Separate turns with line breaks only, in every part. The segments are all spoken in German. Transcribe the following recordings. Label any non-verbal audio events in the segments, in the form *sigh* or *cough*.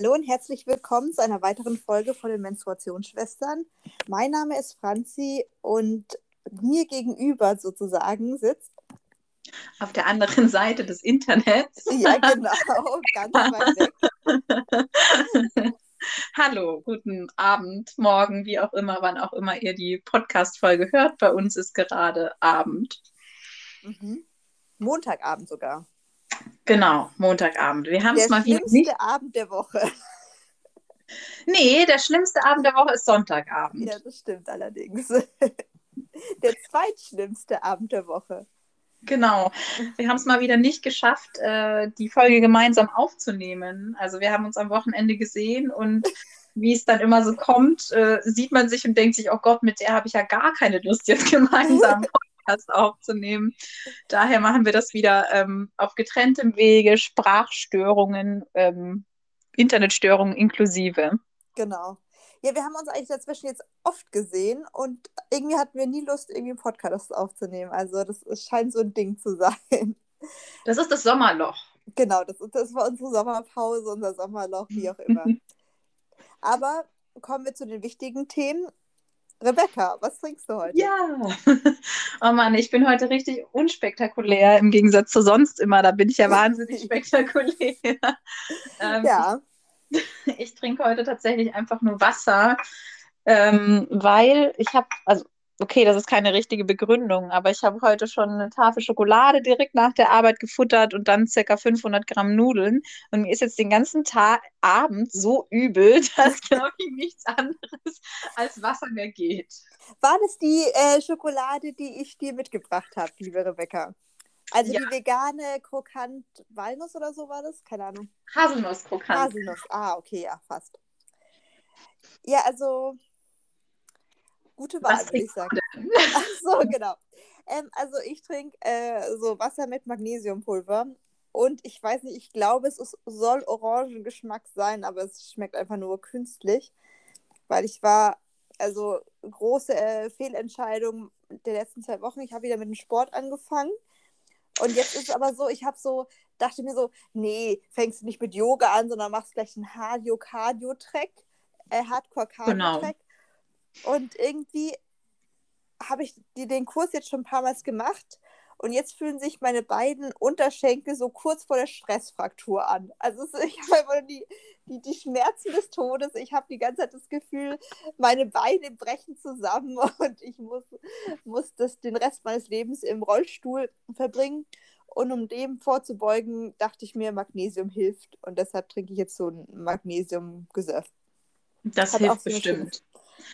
Hallo und herzlich willkommen zu einer weiteren Folge von den Menstruationsschwestern. Mein Name ist Franzi und mir gegenüber sozusagen sitzt.
Auf der anderen Seite des Internets.
Ja, genau, *laughs* ganz weit weg. *laughs*
Hallo, guten Abend, morgen, wie auch immer, wann auch immer ihr die Podcast-Folge hört. Bei uns ist gerade Abend.
Mhm. Montagabend sogar.
Genau, Montagabend. Wir haben es mal wieder.
Der schlimmste Abend der Woche.
Nee, der schlimmste Abend der Woche ist Sonntagabend.
Ja, das stimmt allerdings. *laughs* Der zweitschlimmste Abend der Woche.
Genau. Wir haben es mal wieder nicht geschafft, äh, die Folge gemeinsam aufzunehmen. Also wir haben uns am Wochenende gesehen und wie es dann immer so kommt, äh, sieht man sich und denkt sich, oh Gott, mit der habe ich ja gar keine Lust, jetzt gemeinsam *laughs* Podcast aufzunehmen. Daher machen wir das wieder ähm, auf getrenntem Wege, Sprachstörungen, ähm, Internetstörungen inklusive.
Genau. Ja, wir haben uns eigentlich dazwischen jetzt oft gesehen und irgendwie hatten wir nie Lust, irgendwie einen Podcast aufzunehmen. Also das, das scheint so ein Ding zu sein.
Das ist das Sommerloch.
Genau, das, das war unsere Sommerpause, unser Sommerloch, wie auch immer. *laughs* Aber kommen wir zu den wichtigen Themen. Rebecca, was trinkst du heute?
Ja, *laughs* oh Mann, ich bin heute richtig unspektakulär im Gegensatz zu sonst immer. Da bin ich ja wahnsinnig *laughs* spektakulär. *laughs*
ähm, ja.
Ich, ich, trinke heute tatsächlich einfach nur Wasser, ähm, weil ich habe, also okay, das ist keine richtige Begründung, aber ich habe heute schon eine Tafel Schokolade direkt nach der Arbeit gefuttert und dann circa 500 Gramm Nudeln. Und mir ist jetzt den ganzen Tag, Abend so übel, *laughs* dass, glaube ich, nichts anderes als Wasser mehr geht.
War das die äh, Schokolade, die ich dir mitgebracht habe, liebe Rebecca? Also ja. die vegane Krokant Walnuss oder so war das? Keine Ahnung.
Haselnuss Krokant.
Haselnuss, ah, okay, ja, fast. Ja, also Gute Wahl, würde ich sagen. *laughs* Ach so, genau. Ähm, also ich trinke äh, so Wasser mit Magnesiumpulver. Und ich weiß nicht, ich glaube, es ist, soll Orangengeschmack sein, aber es schmeckt einfach nur künstlich. Weil ich war, also große äh, Fehlentscheidung der letzten zwei Wochen. Ich habe wieder mit dem Sport angefangen. Und jetzt ist es aber so, ich habe so, dachte mir so, nee, fängst du nicht mit Yoga an, sondern machst gleich einen Cardio-Cardio-Track, äh, Hardcore-Cardio-Track. Genau. Und irgendwie habe ich den Kurs jetzt schon ein paar Mal gemacht und jetzt fühlen sich meine beiden Unterschenkel so kurz vor der Stressfraktur an. Also ich habe einfach die, die, die Schmerzen des Todes. Ich habe die ganze Zeit das Gefühl, meine Beine brechen zusammen *laughs* und ich muss, muss das den Rest meines Lebens im Rollstuhl verbringen. Und um dem vorzubeugen, dachte ich mir, Magnesium hilft. Und deshalb trinke ich jetzt so ein Magnesium-Gesöff.
Das Hat hilft bestimmt.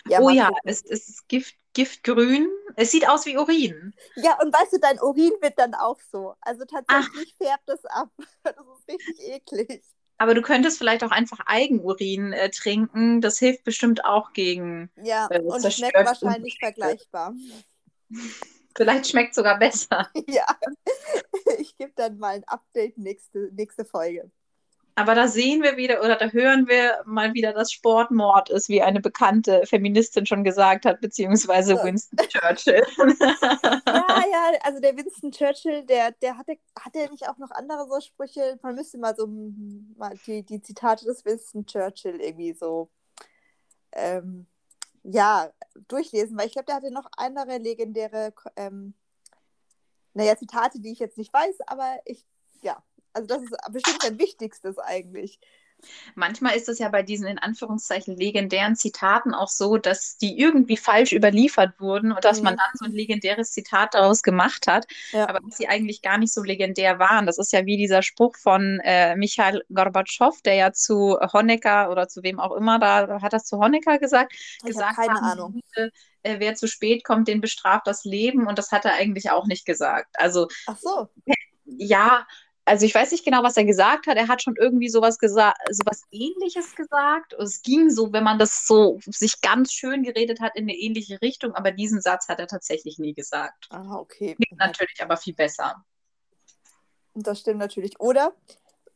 Ja, oh ja, es, ist Gift, Giftgrün. Es sieht aus wie Urin.
Ja, und weißt du, dein Urin wird dann auch so. Also tatsächlich Ach. färbt es ab. *laughs* Das ist richtig eklig.
Aber du könntest vielleicht auch einfach Eigenurin äh, trinken. Das hilft bestimmt auch gegen.
Ja, äh, und schmeckt wahrscheinlich vergleichbar. *laughs*
Vielleicht schmeckt es sogar besser. *laughs*
Ja, ich gebe dann mal ein Update nächste, nächste Folge.
Aber da sehen wir wieder oder da hören wir mal wieder, dass Sportmord ist, wie eine bekannte Feministin schon gesagt hat, beziehungsweise so. Winston Churchill. *laughs*
ja, *laughs* ja, also der Winston Churchill, der, der hatte, hatte nicht auch noch andere so Sprüche? Man müsste mal so mal die, die Zitate des Winston Churchill irgendwie so ähm, ja, durchlesen, weil ich glaube, der hatte noch andere legendäre, ähm, naja, Zitate, die ich jetzt nicht weiß, aber ich, ja, also das ist bestimmt sein Wichtigstes eigentlich.
Manchmal ist es ja bei diesen in Anführungszeichen legendären Zitaten auch so, dass die irgendwie falsch überliefert wurden und dass mhm. man dann so ein legendäres Zitat daraus gemacht hat, ja. aber dass sie eigentlich gar nicht so legendär waren. Das ist ja wie dieser Spruch von äh, Michael Gorbatschow, der ja zu Honecker oder zu wem auch immer da, hat das zu Honecker gesagt?
Ich gesagt keine haben, Ahnung.
Äh, wer zu spät kommt, den bestraft das Leben und das hat er eigentlich auch nicht gesagt. Also,
Ach so.
Ja, also ich weiß nicht genau, was er gesagt hat. Er hat schon irgendwie sowas gesagt, sowas ähnliches gesagt. Es ging so, wenn man das so sich ganz schön geredet hat, in eine ähnliche Richtung, aber diesen Satz hat er tatsächlich nie gesagt.
Ah, okay.
Klingt natürlich aber viel besser.
Das stimmt natürlich. Oder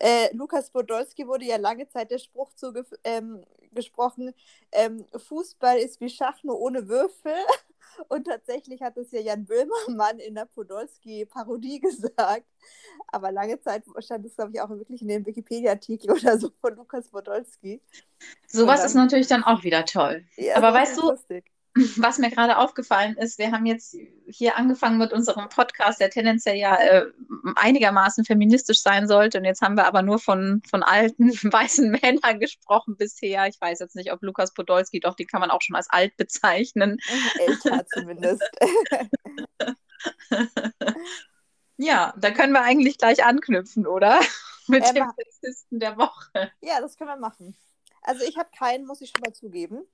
äh, Lukas Podolski wurde ja lange Zeit der Spruch zugesprochen, ähm, ähm, Fußball ist wie Schach, nur ohne Würfel. *laughs* Und tatsächlich hat es ja Jan Böhmermann in der Podolski-Parodie *laughs* gesagt. Aber lange Zeit stand es, glaube ich, auch wirklich in dem Wikipedia-Artikel *laughs* oder so von Lukas Podolski.
Sowas ist natürlich dann auch wieder toll. Ja, Aber weißt du, lustig was mir gerade aufgefallen ist, wir haben jetzt hier angefangen mit unserem Podcast, der tendenziell ja äh, einigermaßen feministisch sein sollte. Und jetzt haben wir aber nur von, von alten *laughs* weißen Männern gesprochen bisher. Ich weiß jetzt nicht, ob Lukas Podolski, doch, die kann man auch schon als alt bezeichnen.
Älter zumindest. *laughs*
ja, da können wir eigentlich gleich anknüpfen, oder? *laughs* mit äh, dem Sexisten der Woche.
Ja, das können wir machen. Also ich habe keinen, muss ich schon mal zugeben.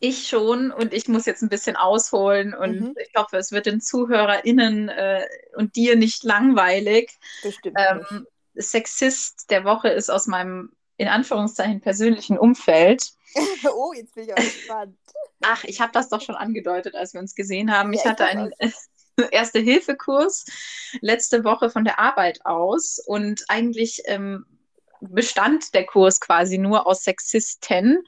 Ich schon und ich muss jetzt ein bisschen ausholen und mhm. ich hoffe, es wird den ZuhörerInnen äh, und dir nicht langweilig.
Bestimmt. Ähm,
Sexist der Woche ist aus meinem in Anführungszeichen persönlichen Umfeld. *laughs*
oh, jetzt bin ich auch gespannt.
Ach, ich habe das doch schon angedeutet, als wir uns gesehen haben. Ja, ich hatte einen *laughs* Erste-Hilfe-Kurs letzte Woche von der Arbeit aus und eigentlich ähm, bestand der Kurs quasi nur aus Sexisten.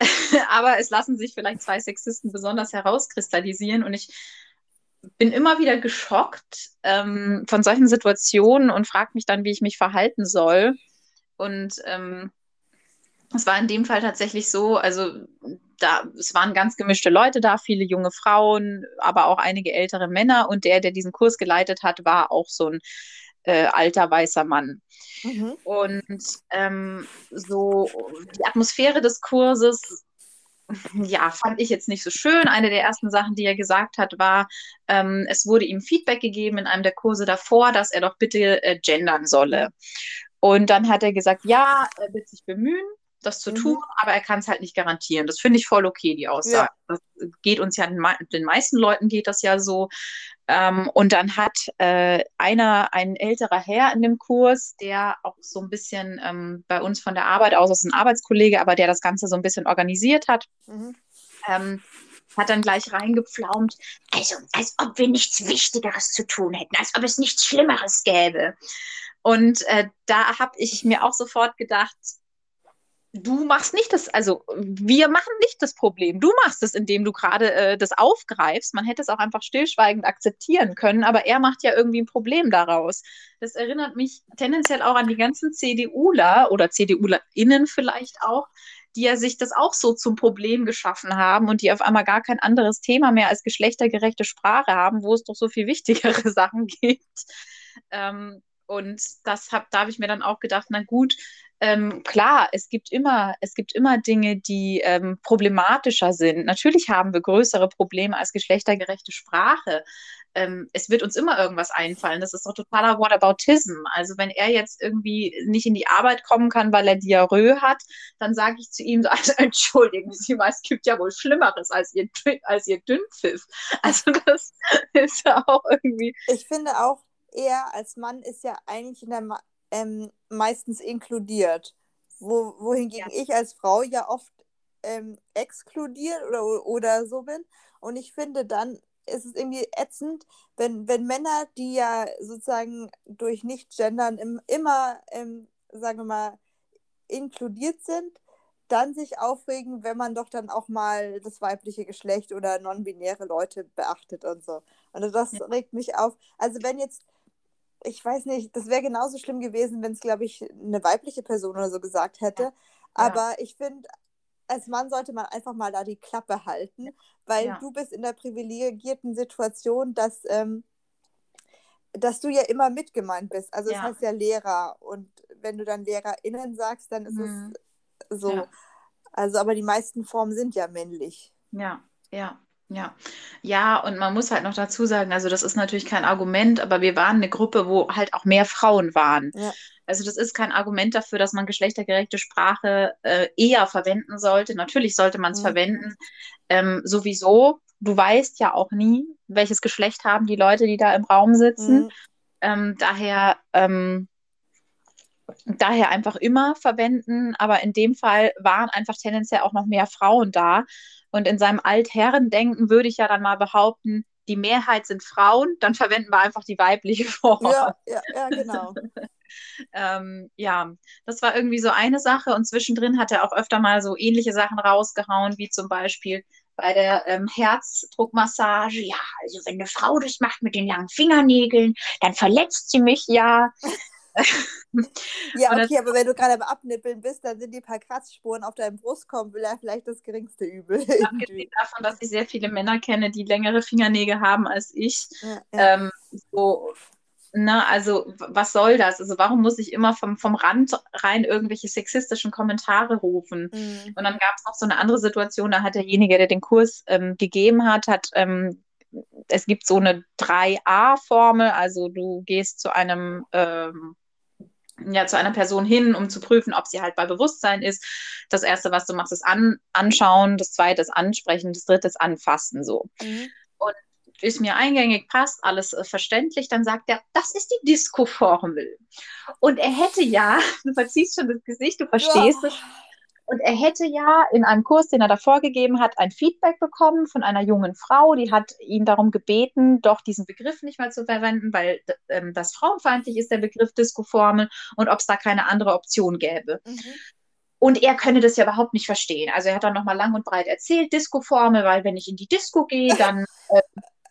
*laughs* aber es lassen sich vielleicht zwei Sexisten besonders herauskristallisieren und ich bin immer wieder geschockt ähm, von solchen Situationen und frage mich dann, wie ich mich verhalten soll. Und ähm, es war in dem Fall tatsächlich so, also da, es waren ganz gemischte Leute da, viele junge Frauen, aber auch einige ältere Männer. Und der, der diesen Kurs geleitet hat, war auch so ein äh, alter weißer Mann. Mhm. Und ähm, so die Atmosphäre des Kurses, ja, fand ich jetzt nicht so schön. Eine der ersten Sachen, die er gesagt hat, war, ähm, es wurde ihm Feedback gegeben in einem der Kurse davor, dass er doch bitte äh, gendern solle. Und dann hat er gesagt, ja, er wird sich bemühen das zu mhm. tun, aber er kann es halt nicht garantieren. Das finde ich voll okay, die Aussage. Ja. Das geht uns ja, den meisten Leuten geht das ja so. Ähm, und dann hat äh, einer, ein älterer Herr in dem Kurs, der auch so ein bisschen ähm, bei uns von der Arbeit aus, ist ein Arbeitskollege, aber der das Ganze so ein bisschen organisiert hat, mhm. ähm, hat dann gleich reingepflaumt, also als ob wir nichts Wichtigeres zu tun hätten, als ob es nichts Schlimmeres gäbe. Und äh, da habe ich mir auch sofort gedacht, du machst nicht das, also wir machen nicht das Problem. Du machst es, indem du gerade äh, das aufgreifst. Man hätte es auch einfach stillschweigend akzeptieren können, aber er macht ja irgendwie ein Problem daraus. Das erinnert mich tendenziell auch an die ganzen CDUler oder CDUlerInnen vielleicht auch, die ja sich das auch so zum Problem geschaffen haben und die auf einmal gar kein anderes Thema mehr als geschlechtergerechte Sprache haben, wo es doch so viel wichtigere *laughs* Sachen gibt. Ähm, und das hab, da habe ich mir dann auch gedacht, na gut, ähm, klar, es gibt immer, es gibt immer Dinge, die ähm, problematischer sind. Natürlich haben wir größere Probleme als geschlechtergerechte Sprache. Ähm, es wird uns immer irgendwas einfallen. Das ist doch totaler Whataboutism. Also wenn er jetzt irgendwie nicht in die Arbeit kommen kann, weil er Diarrhoe hat, dann sage ich zu ihm so, *laughs* also entschuldigen Sie mal, es gibt ja wohl Schlimmeres als Ihr, als ihr Dünnpfiff. Also das *laughs* ist ja auch irgendwie.
Ich finde auch, er als Mann ist ja eigentlich in der Ma ähm, meistens inkludiert. Wo, wohingegen ja. ich als Frau ja oft ähm, exkludiert oder, oder so bin. Und ich finde, dann ist es irgendwie ätzend, wenn, wenn Männer, die ja sozusagen durch Nicht-Gendern im, immer, ähm, sagen wir mal, inkludiert sind, dann sich aufregen, wenn man doch dann auch mal das weibliche Geschlecht oder non-binäre Leute beachtet und so. Und das ja. regt mich auf. Also wenn jetzt ich weiß nicht, das wäre genauso schlimm gewesen, wenn es, glaube ich, eine weibliche Person oder so gesagt hätte. Ja. Aber ich finde, als Mann sollte man einfach mal da die Klappe halten, weil ja. du bist in der privilegierten Situation, dass, ähm, dass du ja immer mitgemeint bist. Also es ja. heißt ja Lehrer und wenn du dann LehrerInnen sagst, dann ist mhm. es so. Also, aber die meisten Formen sind ja männlich.
Ja, ja. Ja, ja, und man muss halt noch dazu sagen, also das ist natürlich kein Argument, aber wir waren eine Gruppe, wo halt auch mehr Frauen waren. Ja. Also das ist kein Argument dafür, dass man geschlechtergerechte Sprache äh, eher verwenden sollte. Natürlich sollte man es mhm. verwenden. Ähm, sowieso, du weißt ja auch nie, welches Geschlecht haben die Leute, die da im Raum sitzen. Mhm. Ähm, daher, ähm, daher einfach immer verwenden. Aber in dem Fall waren einfach tendenziell auch noch mehr Frauen da. Und in seinem Altherrendenken würde ich ja dann mal behaupten, die Mehrheit sind Frauen, dann verwenden wir einfach die weibliche *laughs* Form.
Ja, ja, ja genau. *laughs*
ähm, ja, das war irgendwie so eine Sache und zwischendrin hat er auch öfter mal so ähnliche Sachen rausgehauen, wie zum Beispiel, bei der ähm, Herzdruckmassage, ja, also wenn eine Frau das macht mit den langen Fingernägeln, dann verletzt sie mich ja. *laughs*
ja, okay, aber wenn du gerade am Abnippeln bist, dann sind die paar Kratzspuren auf deinem Brustkorb vielleicht das geringste Übel. *laughs*
Abgesehen davon, dass ich sehr viele Männer kenne, die längere Fingernägel haben als ich. Ja, ja. Ähm, so, na, also was soll das? Also warum muss ich immer vom, vom Rand rein irgendwelche sexistischen Kommentare rufen? Mhm. Und dann gab es noch so eine andere Situation, da hat derjenige, der den Kurs ähm, gegeben hat, hat ähm, es gibt so eine 3a-Formel, also du gehst zu einem ähm, ja, zu einer Person hin, um zu prüfen, ob sie halt bei Bewusstsein ist. Das erste, was du machst, ist an, anschauen, das zweite ist ansprechen, das dritte ist anfassen, so. Mhm. Und ist mir eingängig, passt, alles äh, verständlich, dann sagt er, das ist die Disco-Formel. Und er hätte ja, *laughs* du verziehst schon das Gesicht, du verstehst ja. es, und er hätte ja in einem Kurs, den er davor gegeben hat, ein Feedback bekommen von einer jungen Frau, die hat ihn darum gebeten, doch diesen Begriff nicht mal zu verwenden, weil ähm, das frauenfeindlich ist, der Begriff Disco-Formel, und ob es da keine andere Option gäbe. Mhm. Und er könne das ja überhaupt nicht verstehen. Also er hat dann nochmal lang und breit erzählt, Disco-Formel, weil wenn ich in die Disco gehe, dann äh,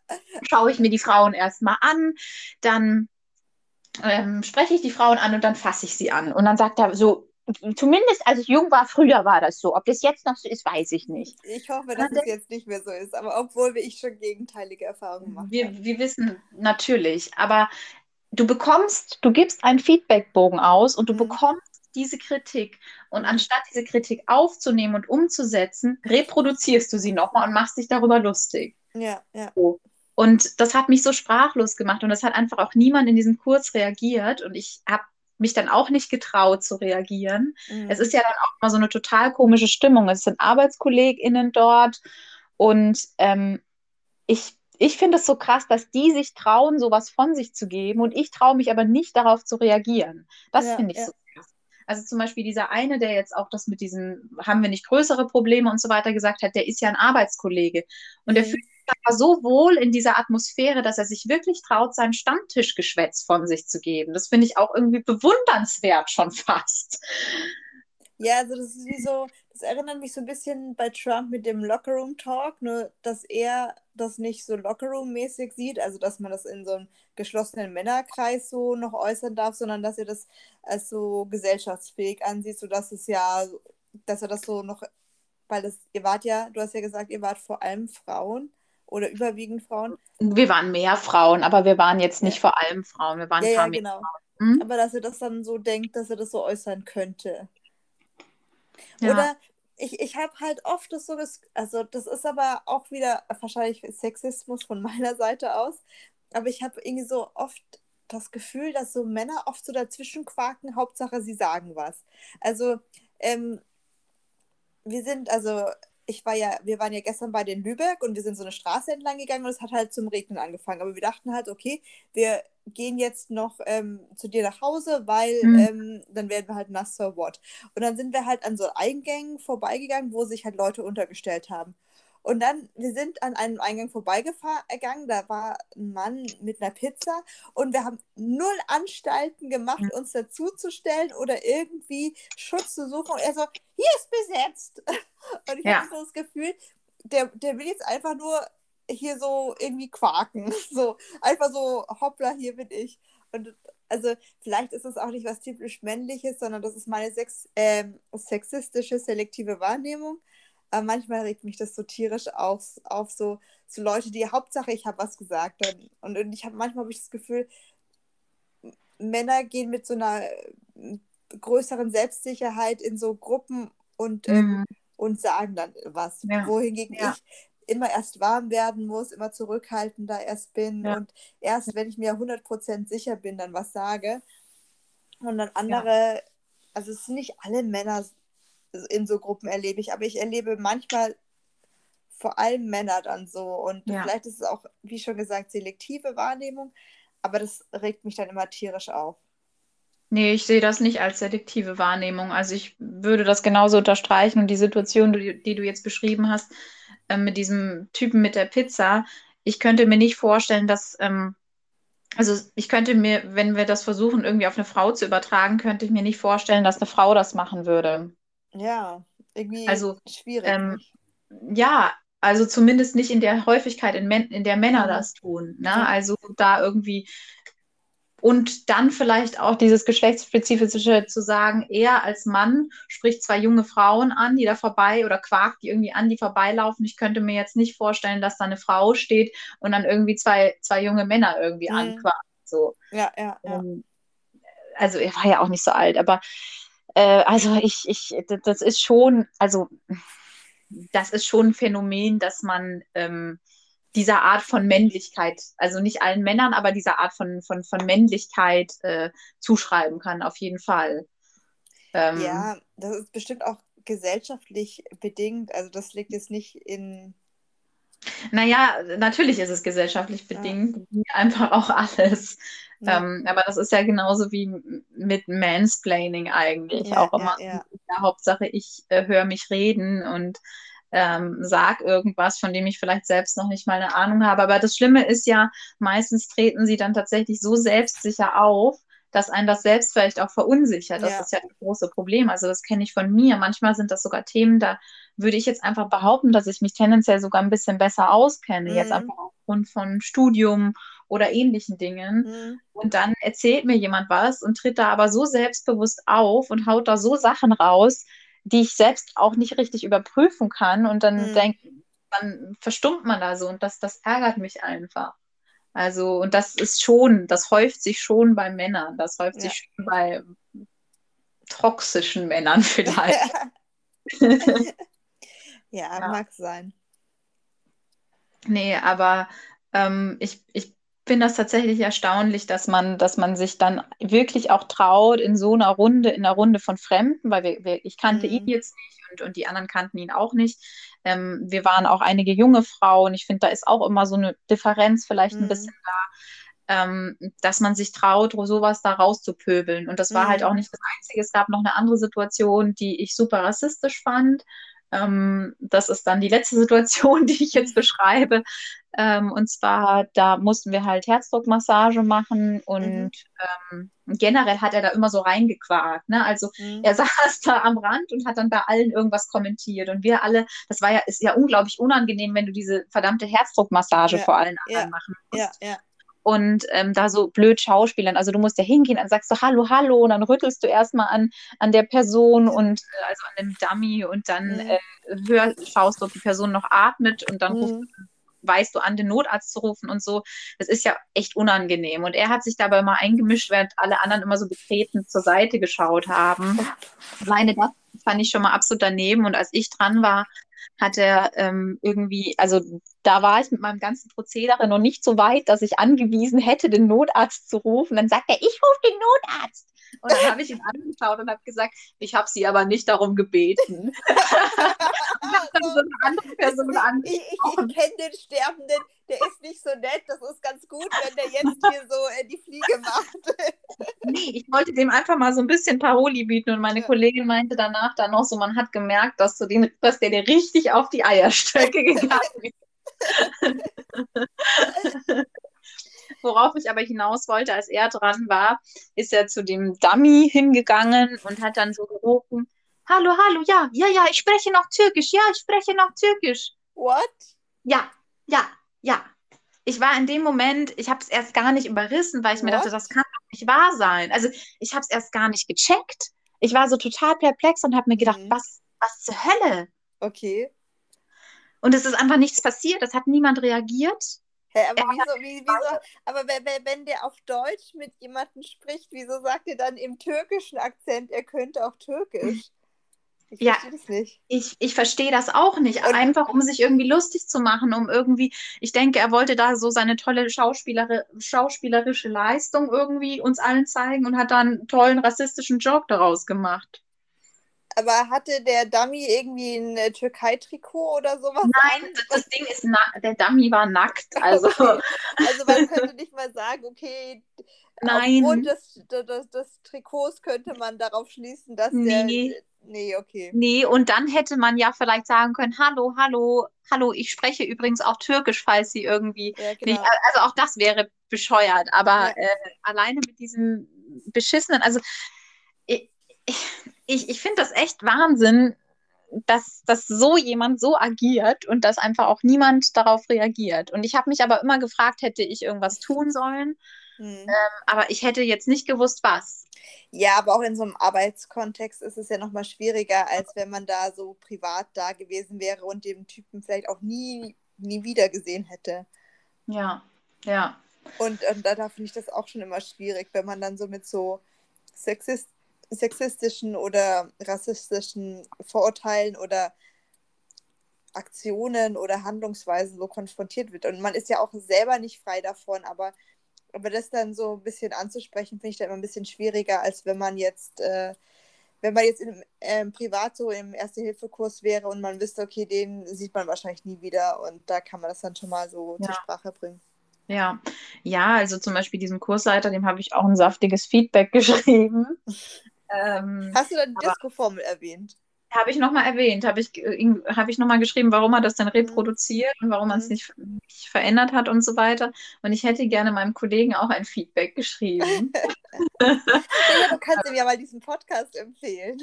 *laughs* schaue ich mir die Frauen erstmal an, dann ähm, spreche ich die Frauen an und dann fasse ich sie an. Und dann sagt er so, zumindest als ich jung war, früher war das so. Ob das jetzt noch so ist, weiß ich nicht.
Ich hoffe, dass es jetzt nicht mehr so ist, aber obwohl ich schon gegenteilige Erfahrungen gemacht
wir, Wir wissen natürlich, aber du bekommst, du gibst einen Feedbackbogen aus und du mhm. bekommst diese Kritik und anstatt diese Kritik aufzunehmen und umzusetzen, reproduzierst du sie nochmal und machst dich darüber lustig.
Ja, ja.
So. Und das hat mich so sprachlos gemacht und es hat einfach auch niemand in diesem Kurs reagiert und ich habe mich dann auch nicht getraut zu reagieren. Mhm. Es ist ja dann auch mal so eine total komische Stimmung. Es sind ArbeitskollegInnen dort und ähm, ich, ich finde es so krass, dass die sich trauen, sowas von sich zu geben und ich traue mich aber nicht darauf zu reagieren. Das ja, finde ich ja. so krass. Also zum Beispiel dieser eine, der jetzt auch das mit diesen, haben wir nicht größere Probleme und so weiter gesagt hat, der ist ja ein Arbeitskollege und mhm. der fühlt aber so wohl in dieser Atmosphäre, dass er sich wirklich traut, sein Stammtischgeschwätz von sich zu geben. Das finde ich auch irgendwie bewundernswert schon fast.
Ja, also das ist wie so, das erinnert mich so ein bisschen bei Trump mit dem Lockerroom Talk, nur dass er das nicht so Lockerroom-mäßig sieht, also dass man das in so einem geschlossenen Männerkreis so noch äußern darf, sondern dass er das als so gesellschaftsfähig ansieht, sodass es ja, dass er das so noch, weil das, ihr wart ja, du hast ja gesagt, ihr wart vor allem Frauen oder überwiegend Frauen?
Wir waren mehr Frauen, aber wir waren jetzt nicht ja. vor allem Frauen. Wir waren
ja, ja genau. Hm? Aber dass er das dann so denkt, dass er das so äußern könnte. Ja. Oder ich, ich habe halt oft das so, also das ist aber auch wieder wahrscheinlich Sexismus von *laughs* meiner Seite aus, aber ich habe irgendwie so oft das Gefühl, dass so Männer oft so dazwischen quaken, Hauptsache sie sagen was. Also ähm, wir sind, also ich war ja, wir waren ja gestern bei den Lübeck und wir sind so eine Straße entlang gegangen und es hat halt zum Regnen angefangen. Aber wir dachten halt, okay, wir gehen jetzt noch ähm, zu dir nach Hause, weil mhm. ähm, dann werden wir halt nass, so what. Und dann sind wir halt an so Eingängen vorbeigegangen, wo sich halt Leute untergestellt haben. Und dann, wir sind an einem Eingang vorbeigegangen, da war ein Mann mit einer Pizza und wir haben null Anstalten gemacht, mhm. uns dazuzustellen oder irgendwie Schutz zu suchen. Und er so, hier ist besetzt. *laughs* Und ich ja. habe so das Gefühl, der, der will jetzt einfach nur hier so irgendwie quaken. *laughs* So, einfach so, hoppla, hier bin ich. Und also vielleicht ist es auch nicht was typisch männliches, sondern das ist meine sex äh, sexistische selektive Wahrnehmung. Aber manchmal regt mich das so tierisch auf, auf so, so Leute, die Hauptsache, ich habe was gesagt. Und, und ich habe manchmal habe ich das Gefühl, Männer gehen mit so einer größeren Selbstsicherheit in so Gruppen und, ähm, mhm. ähm, und sagen dann was. Ja. Wohingegen ja. ich immer erst warm werden muss, immer zurückhaltender erst bin ja. und erst, wenn ich mir 100% sicher bin, dann was sage. Und dann andere, also es sind nicht alle Männer in so Gruppen erlebe ich, aber ich erlebe manchmal vor allem Männer dann so. Und ja. vielleicht ist es auch, wie schon gesagt, selektive Wahrnehmung, aber das regt mich dann immer tierisch auf.
Nee, ich sehe das nicht als selektive Wahrnehmung. Also ich würde das genauso unterstreichen und die Situation, die, die du jetzt beschrieben hast, äh, mit diesem Typen mit der Pizza, ich könnte mir nicht vorstellen, dass, ähm, also ich könnte mir, wenn wir das versuchen, irgendwie auf eine Frau zu übertragen, könnte ich mir nicht vorstellen, dass eine Frau das machen würde.
Ja, irgendwie
also,
schwierig.
Ähm, ja, Also zumindest nicht in der Häufigkeit, in, in der Männer
Mhm.
das tun. Ne? Also da irgendwie und dann vielleicht auch dieses Geschlechtsspezifische zu sagen, er als Mann spricht zwei junge Frauen an, die da vorbei oder quakt die irgendwie an, die vorbeilaufen. Ich könnte mir jetzt nicht vorstellen, dass da eine Frau steht und dann irgendwie zwei, zwei junge Männer irgendwie
Mhm.
anquakt. So.
Ja, ja, ja.
Ähm, also er war ja auch nicht so alt, aber äh, also ich, ich, das ist schon, also das ist schon ein Phänomen, dass man ähm, dieser Art von Männlichkeit, also nicht allen Männern, aber dieser Art von, von, von Männlichkeit äh, zuschreiben kann, auf jeden Fall. Ähm,
Ja, das ist bestimmt auch gesellschaftlich bedingt. Also das liegt jetzt nicht in.
Naja, natürlich ist es gesellschaftlich bedingt, wie einfach auch alles.
Ja,
Ähm, aber das ist ja genauso wie mit Mansplaining eigentlich.
ja,
Auch immer,
ja.
Hauptsache ich äh, höre mich reden und ähm, sag irgendwas, von dem ich vielleicht selbst noch nicht mal eine Ahnung habe. Aber das Schlimme ist ja, meistens treten sie dann tatsächlich so selbstsicher auf, dass einen das selbst vielleicht auch verunsichert. Das
Ja.
ist ja das große Problem. Also das kenne ich von mir. Manchmal sind das sogar Themen, da würde ich jetzt einfach behaupten, dass ich mich tendenziell sogar ein bisschen besser auskenne. Jetzt
Mhm.
einfach aufgrund von Studium oder ähnlichen Dingen.
Mhm.
Und dann erzählt mir jemand was und tritt da aber so selbstbewusst auf und haut da so Sachen raus, die ich selbst auch nicht richtig überprüfen kann. Und dann
Mhm.
denk, dann verstummt man da so und das, das ärgert mich einfach. Also, und das ist schon, das häuft sich schon bei Männern, das häuft
Ja.
sich schon bei toxischen Männern *laughs* vielleicht.
Ja,
Ja.
mag sein.
Nee, aber ähm, ich, ich finde das tatsächlich erstaunlich, dass man, dass man sich dann wirklich auch traut, in so einer Runde, in einer Runde von Fremden, weil wir, wir, ich kannte ihn
Mhm.
jetzt nicht und, und die anderen kannten ihn auch nicht. Ähm, wir waren auch einige junge Frauen. Ich finde, da ist auch immer so eine Differenz vielleicht ein
Mhm.
bisschen da, ähm, dass man sich traut, sowas da rauszupöbeln. Und das war halt
Mhm.
auch nicht das Einzige. Es gab noch eine andere Situation, die ich super rassistisch fand. Ähm, das ist dann die letzte *laughs* Situation, die ich jetzt beschreibe. Ähm, und zwar, da mussten wir halt Herzdruckmassage machen und
Mhm.
ähm, generell hat er da immer so reingequakt. Ne? Also
Mhm.
er *laughs* saß da am Rand und hat dann bei allen irgendwas kommentiert. Und wir alle, das war ja, ist ja unglaublich unangenehm, wenn du diese verdammte Herzdruckmassage
Ja,
vor allen
ja,
anderen machen musst
Ja, ja.
Und ähm, da so blöd schauspielern. Also du musst ja hingehen, dann sagst du Hallo, Hallo und dann rüttelst du erstmal an, an der Person und äh, also an dem Dummy und dann
Mhm.
äh, hör, schaust du, ob die Person noch atmet und dann rufst,
Mhm.
weißt du an, den Notarzt zu rufen und so. Das ist ja echt unangenehm. Und er hat sich dabei mal eingemischt, während alle anderen immer so betreten zur Seite geschaut haben. Alleine das fand ich schon mal absolut daneben. Und als ich dran war, hat er ähm, irgendwie, also da war ich mit meinem ganzen Prozedere noch nicht so weit, dass ich angewiesen hätte, den Notarzt zu rufen. Dann sagt er, ich rufe den Notarzt. Und dann habe ich ihn angeschaut und habe gesagt, ich habe sie aber nicht darum gebeten. *laughs* dann so eine andere Person an.
Ich, ich, ich kenne den Sterbenden, der ist nicht so nett. Das ist ganz gut, wenn der jetzt hier so die Fliege macht.
Nee, ich wollte dem einfach mal so ein bisschen Paroli bieten und meine
Ja.
Kollegin meinte danach dann noch so, man hat gemerkt, dass, du den, dass der dir richtig auf die Eierstöcke *laughs* gegangen ist. *laughs* Worauf ich aber hinaus wollte, als er dran war, ist er zu dem Dummy hingegangen und hat dann so gerufen, Hallo, hallo, ja, ja, ja, ich spreche noch Türkisch, ja, ich spreche noch Türkisch.
What?
Ja, ja, ja. Ich war in dem Moment, ich habe es erst gar nicht überrissen, weil ich mir
What?
dachte, das kann doch nicht wahr sein. Also ich habe es erst gar nicht gecheckt. Ich war so total perplex und habe mir gedacht,
Mhm.
was, was zur Hölle?
Okay.
Und es ist einfach nichts passiert, es hat niemand reagiert.
Hä, aber wieso, wie, wieso, aber wenn, der auf Deutsch mit jemandem spricht, wieso sagt er dann im türkischen Akzent, er könnte auch türkisch? Ich
Ja.
verstehe das nicht.
Ich, ich verstehe das auch nicht.
Und-
Einfach, um sich irgendwie lustig zu machen, um irgendwie, ich denke, er wollte da so seine tolle Schauspielere, schauspielerische Leistung irgendwie uns allen zeigen und hat dann einen tollen rassistischen Joke daraus gemacht.
Aber hatte der Dummy irgendwie ein äh, Türkei-Trikot oder sowas?
Nein, das, das Ding ist, der Dummy war nackt. Also, *laughs*
Okay. Also man könnte nicht mal sagen, okay,
Nein.
aufgrund des, des, des Trikots könnte man darauf schließen, dass
Nee.
der... Nee, okay.
nee, und dann hätte man ja vielleicht sagen können, hallo, hallo, hallo, ich spreche übrigens auch Türkisch, falls Sie irgendwie
Ja,
nicht,
genau.
also auch das wäre bescheuert, aber
Ja.
äh, alleine mit diesem beschissenen, also ich, ich, ich finde das echt Wahnsinn, dass, dass so jemand so agiert und dass einfach auch niemand darauf reagiert. Und ich habe mich aber immer gefragt, hätte ich irgendwas tun sollen? Mhm. Ähm, aber ich hätte jetzt nicht gewusst, was.
Ja, aber auch in so einem Arbeitskontext ist es ja nochmal schwieriger, als wenn man da so privat da gewesen wäre und den Typen vielleicht auch nie, nie wieder gesehen hätte.
Ja, ja.
Und, und da, da finde ich das auch schon immer schwierig, wenn man dann so mit so Sexist sexistischen oder rassistischen Vorurteilen oder Aktionen oder Handlungsweisen so konfrontiert wird. Und man ist ja auch selber nicht frei davon, aber, aber das dann so ein bisschen anzusprechen, finde ich da immer ein bisschen schwieriger, als wenn man jetzt, äh, wenn man jetzt im, äh, privat so im Erste-Hilfe-Kurs wäre und man wüsste, okay, den sieht man wahrscheinlich nie wieder und da kann man das dann schon mal so ja. zur Sprache bringen.
Ja, ja, also zum Beispiel diesem Kursleiter, dem habe ich auch ein saftiges Feedback *laughs* geschrieben.
Ähm, Hast du dann die Disco-Formel erwähnt?
Habe ich nochmal erwähnt, habe ich, äh, hab ich nochmal geschrieben, warum er das denn mhm. reproduziert und warum man es mhm. nicht, nicht, verändert hat und so weiter. Und ich hätte gerne meinem Kollegen auch ein Feedback geschrieben. *laughs*
ja, du kannst *laughs* ihm ja mal diesen Podcast empfehlen.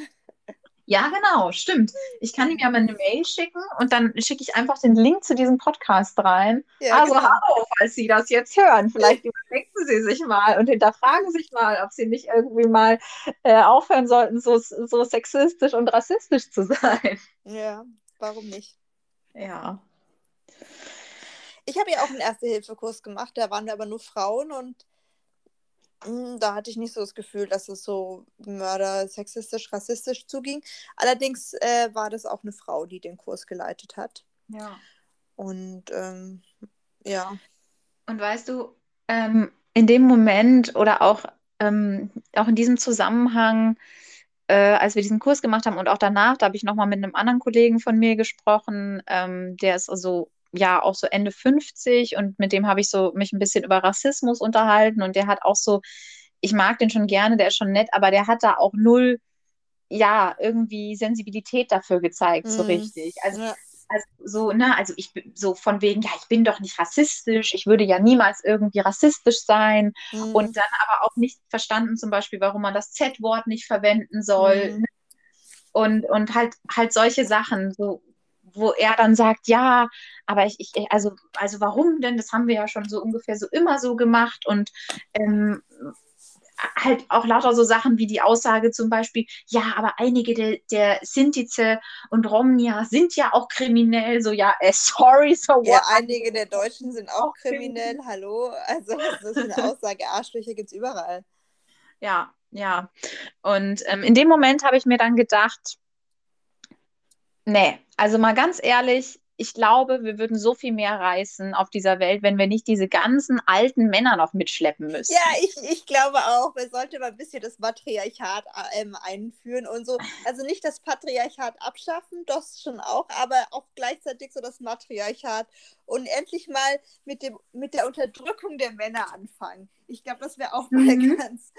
Ja, genau, stimmt. Ich kann ihm ja mal eine Mail schicken und dann schicke ich einfach den Link zu diesem Podcast rein. Ja, also genau. hallo, falls Sie das jetzt hören, vielleicht *laughs* überdenken Sie sich mal und hinterfragen sich mal, ob Sie nicht irgendwie mal äh, aufhören sollten, so, so sexistisch und rassistisch zu sein.
Ja, warum nicht?
Ja.
Ich habe ja auch einen Erste-Hilfe-Kurs gemacht, da waren wir aber nur Frauen und da hatte ich nicht so das Gefühl, dass es so mörder, sexistisch, rassistisch zuging. Allerdings äh, war das auch eine Frau, die den Kurs geleitet hat.
Ja.
Und ähm, ja.
Und weißt du, ähm, in dem Moment oder auch, ähm, auch in diesem Zusammenhang, äh, als wir diesen Kurs gemacht haben und auch danach, da habe ich nochmal mit einem anderen Kollegen von mir gesprochen, ähm, der ist also ja auch so Ende 50 und mit dem habe ich so mich ein bisschen über Rassismus unterhalten und der hat auch so, ich mag den schon gerne, der ist schon nett, aber der hat da auch null, ja, irgendwie Sensibilität dafür gezeigt, so mhm. richtig. Also, ja. also so, ne, also ich bin so von wegen, ja, ich bin doch nicht rassistisch, ich würde ja niemals irgendwie rassistisch sein mhm. und dann aber auch nicht verstanden zum Beispiel, warum man das Z-Wort nicht verwenden soll. Mhm. Und, und halt, halt solche Sachen, so wo er dann sagt, ja, aber ich, ich, also, also warum denn? Das haben wir ja schon so ungefähr so immer so gemacht und ähm, halt auch lauter so Sachen wie die Aussage zum Beispiel, ja, aber einige der, der Sintize und Romnia sind ja auch kriminell, so ja, äh, sorry, so what?
Ja, einige der Deutschen sind auch kriminell, hallo, also das ist eine Aussage, Arschlöcher gibt es überall.
Ja, ja. Und ähm, in dem Moment habe ich mir dann gedacht, nee, also mal ganz ehrlich, ich glaube, wir würden so viel mehr reißen auf dieser Welt, wenn wir nicht diese ganzen alten Männer noch mitschleppen müssen.
Ja, ich, ich glaube auch, man sollte mal ein bisschen das Matriarchat ähm, einführen und so. Also nicht das Patriarchat abschaffen, das schon auch, aber auch gleichzeitig so das Matriarchat und endlich mal mit, dem, mit der Unterdrückung der Männer anfangen. Ich glaube, das wäre auch mal mhm. ganz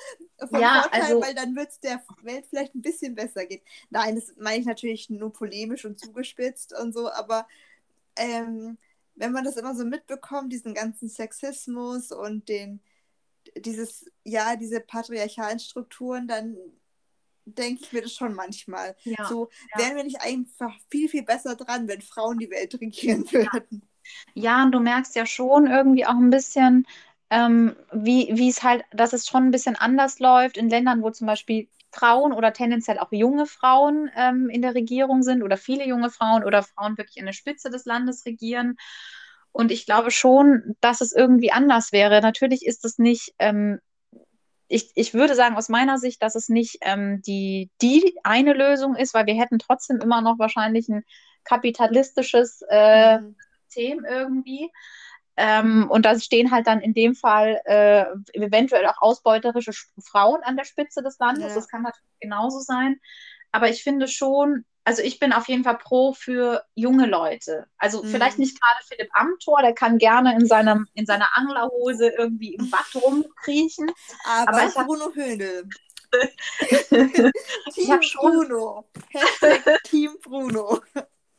von ja, Vorteil, also, weil dann wird es der Welt vielleicht ein bisschen besser gehen. Nein, das meine ich natürlich nur polemisch und zugespitzt und so, aber ähm, wenn man das immer so mitbekommt, diesen ganzen Sexismus und den, dieses, ja, diese patriarchalen Strukturen, dann denke ich mir das schon manchmal. Ja, so ja. wären wir nicht einfach viel, viel besser dran, wenn Frauen die Welt regieren würden.
Ja, und du merkst ja schon irgendwie auch ein bisschen, ähm, wie, wie es halt, dass es schon ein bisschen anders läuft in Ländern, wo zum Beispiel Frauen oder tendenziell auch junge Frauen ähm, in der Regierung sind oder viele junge Frauen oder Frauen wirklich an der Spitze des Landes regieren. Und ich glaube schon, dass es irgendwie anders wäre. Natürlich ist es nicht, ähm, ich, ich würde sagen aus meiner Sicht, dass es nicht ähm, die, die eine Lösung ist, weil wir hätten trotzdem immer noch wahrscheinlich ein kapitalistisches äh, mhm. System irgendwie. Ähm, und da stehen halt dann in dem Fall äh, eventuell auch ausbeuterische Frauen an der Spitze des Landes. Ja. Das kann natürlich genauso sein. Aber ich finde schon, also ich bin auf jeden Fall pro für junge Leute. Also mhm. vielleicht nicht gerade Philipp Amthor, der kann gerne in, seinem, in seiner Anglerhose irgendwie im Bad *laughs* rumkriechen.
Aber, aber Bruno Höhnel. *laughs* *laughs* Team Bruno. Hashtag Team Bruno.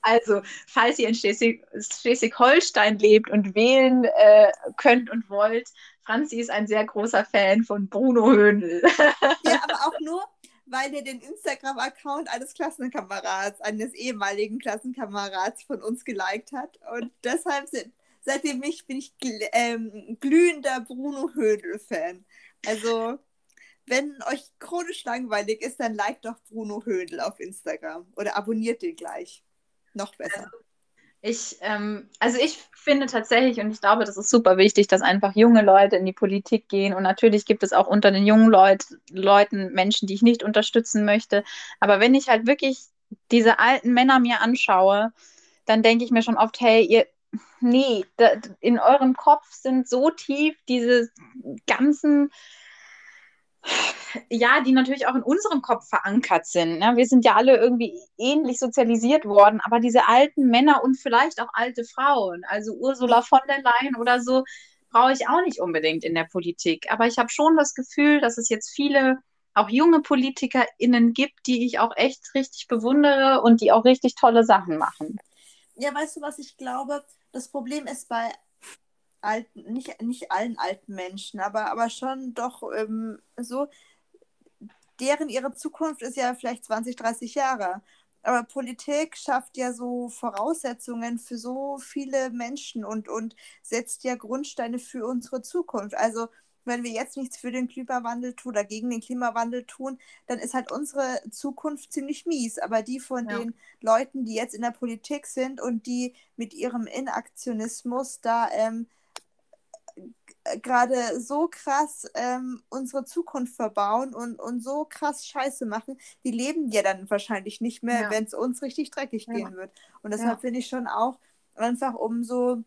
Also, falls ihr in Schleswig-Holstein lebt und wählen äh, könnt und wollt, Franzi ist ein sehr großer Fan von Bruno Höhnl. *laughs*
ja, aber auch nur, weil er den Instagram-Account eines Klassenkamerats, eines ehemaligen Klassenkamerats von uns geliked hat. Und deshalb sind, seitdem ich bin ich ähm, glühender Bruno Hödel-Fan. Also, wenn euch chronisch langweilig ist, dann liked doch Bruno Hödel auf Instagram oder abonniert den gleich. Noch besser.
Also, ich, ähm, also ich finde tatsächlich, und ich glaube, das ist super wichtig, dass einfach junge Leute in die Politik gehen. Und natürlich gibt es auch unter den jungen Leut Leuten Menschen, die ich nicht unterstützen möchte. Aber wenn ich halt wirklich diese alten Männer mir anschaue, dann denke ich mir schon oft, hey, ihr, nee, da, in eurem Kopf sind so tief diese ganzen ja, die natürlich auch in unserem Kopf verankert sind. Ne? Wir sind ja alle irgendwie ähnlich sozialisiert worden, aber diese alten Männer und vielleicht auch alte Frauen, also Ursula von der Leyen oder so, brauche ich auch nicht unbedingt in der Politik. Aber ich habe schon das Gefühl, dass es jetzt viele auch junge PolitikerInnen gibt, die ich auch echt richtig bewundere und die auch richtig tolle Sachen machen.
Ja, weißt du, was ich glaube? Das Problem ist bei alten, nicht, nicht allen alten Menschen, aber, aber schon doch ähm, so, deren ihre Zukunft ist ja vielleicht 20, 30 Jahre. Aber Politik schafft ja so Voraussetzungen für so viele Menschen und, und setzt ja Grundsteine für unsere Zukunft. Also wenn wir jetzt nichts für den Klimawandel tun oder gegen den Klimawandel tun, dann ist halt unsere Zukunft ziemlich mies. Aber die von ja. den Leuten, die jetzt in der Politik sind und die mit ihrem Inaktionismus da ähm, gerade so krass ähm, unsere Zukunft verbauen und, und so krass Scheiße machen, die leben ja dann wahrscheinlich nicht mehr, ja. wenn es uns richtig dreckig ja. gehen wird. Und deshalb ja. finde ich schon auch einfach um so,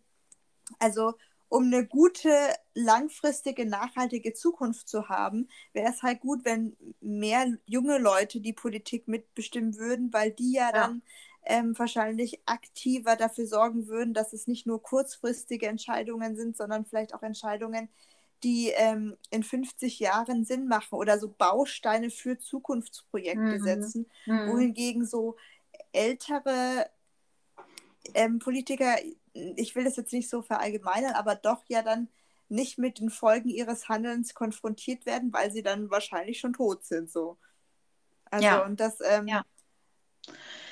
also um eine gute, langfristige, nachhaltige Zukunft zu haben, wäre es halt gut, wenn mehr junge Leute die Politik mitbestimmen würden, weil die ja, dann ähm, wahrscheinlich aktiver dafür sorgen würden, dass es nicht nur kurzfristige Entscheidungen sind, sondern vielleicht auch Entscheidungen, die ähm, in 50 Jahren Sinn machen oder so Bausteine für Zukunftsprojekte mhm. setzen, mhm. wohingegen so ältere ähm, Politiker, ich will das jetzt nicht so verallgemeinern, aber doch ja dann nicht mit den Folgen ihres Handelns konfrontiert werden, weil sie dann wahrscheinlich schon tot sind. So. Also ja. und das ähm, ja.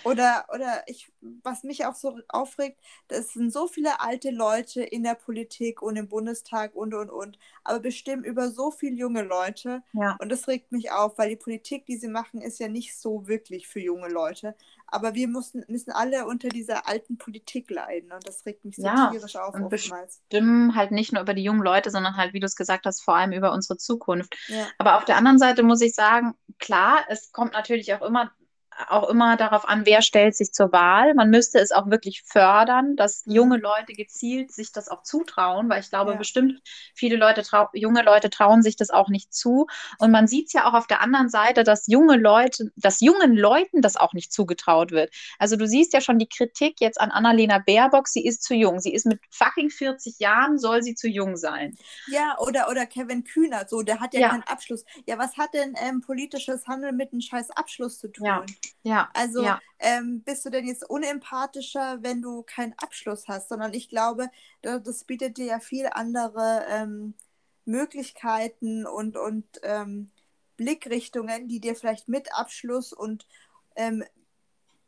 Oder, oder ich, was mich auch so aufregt, das sind so viele alte Leute in der Politik und im Bundestag und und und, aber bestimmt über so viele junge Leute. Ja. Und das regt mich auf, weil die Politik, die sie machen, ist ja nicht so wirklich für junge Leute. Aber wir müssen, müssen alle unter dieser alten Politik leiden und das regt mich so ja, tierisch auf
und oftmals. Bestimmen halt nicht nur über die jungen Leute, sondern halt, wie du es gesagt hast, vor allem über unsere Zukunft. Ja. Aber auf der anderen Seite muss ich sagen, klar, es kommt natürlich auch immer auch immer darauf an, wer stellt sich zur Wahl. Man müsste es auch wirklich fördern, dass mhm. junge Leute gezielt sich das auch zutrauen, weil ich glaube, ja. bestimmt viele Leute, junge Leute trauen sich das auch nicht zu. Und man sieht es ja auch auf der anderen Seite, dass junge Leute, dass jungen Leuten das auch nicht zugetraut wird. Also du siehst ja schon die Kritik jetzt an Annalena Baerbock, sie ist zu jung. Sie ist mit fucking 40 Jahren, soll sie zu jung sein.
Ja, oder, oder Kevin Kühner, so, der hat ja, ja. keinen Abschluss. Ja, was hat denn ähm, politisches Handeln mit einem scheiß Abschluss zu tun?
Ja. Ja.
Also
ja.
Ähm, bist du denn jetzt unempathischer, wenn du keinen Abschluss hast, sondern ich glaube, das bietet dir ja viel andere ähm, Möglichkeiten und, und ähm, Blickrichtungen, die dir vielleicht mit Abschluss und ähm,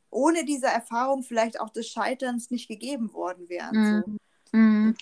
ohne diese Erfahrung vielleicht auch des Scheiterns nicht gegeben worden wären. Mhm. So. Mhm.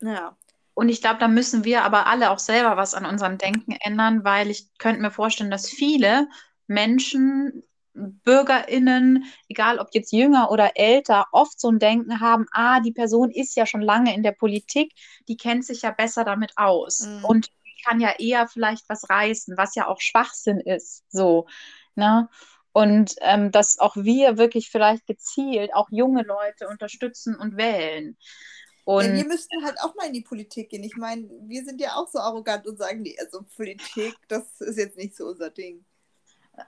Ja. Und ich glaube, da müssen wir aber alle auch selber was an unserem Denken ändern, weil ich könnte mir vorstellen, dass viele Menschen, BürgerInnen, egal ob jetzt jünger oder älter, oft so ein Denken haben, ah, die Person ist ja schon lange in der Politik, die kennt sich ja besser damit aus mhm. und kann ja eher vielleicht was reißen, was ja auch Schwachsinn ist, so, ne? Und ähm, dass auch wir wirklich vielleicht gezielt auch junge Leute unterstützen und wählen.
Und ja, wir müssten halt auch mal in die Politik gehen. Ich meine, wir sind ja auch so arrogant und sagen, nee, also Politik, das ist jetzt nicht so unser Ding.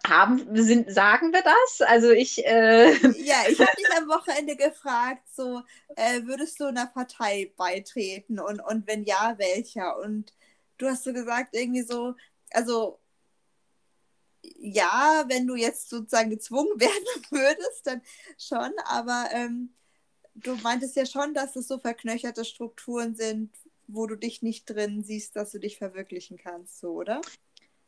Haben, sind, sagen wir das? Also ich. Äh...
Ja, ich habe dich am Wochenende gefragt, so äh, würdest du einer Partei beitreten und, und wenn ja, welcher? Und du hast so gesagt, irgendwie so, also ja, wenn du jetzt sozusagen gezwungen *laughs* werden würdest, dann schon, aber ähm, du meintest ja schon, dass es so verknöcherte Strukturen sind, wo du dich nicht drin siehst, dass du dich verwirklichen kannst, so, oder?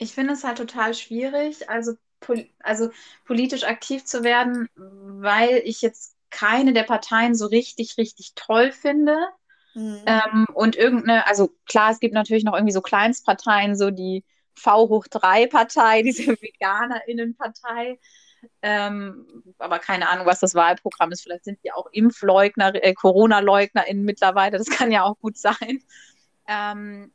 Ich finde es halt total schwierig, also, pol also politisch aktiv zu werden, weil ich jetzt keine der Parteien so richtig, richtig toll finde. Mhm. Ähm, und irgendeine, also klar, es gibt natürlich noch irgendwie so Kleinstparteien, so die V hoch 3 Partei, *laughs* diese VeganerInnen-Partei. Ähm, aber keine Ahnung, was das Wahlprogramm ist. Vielleicht sind die auch Impfleugner, äh, Corona-LeugnerInnen mittlerweile. Das kann ja auch gut sein. Ähm,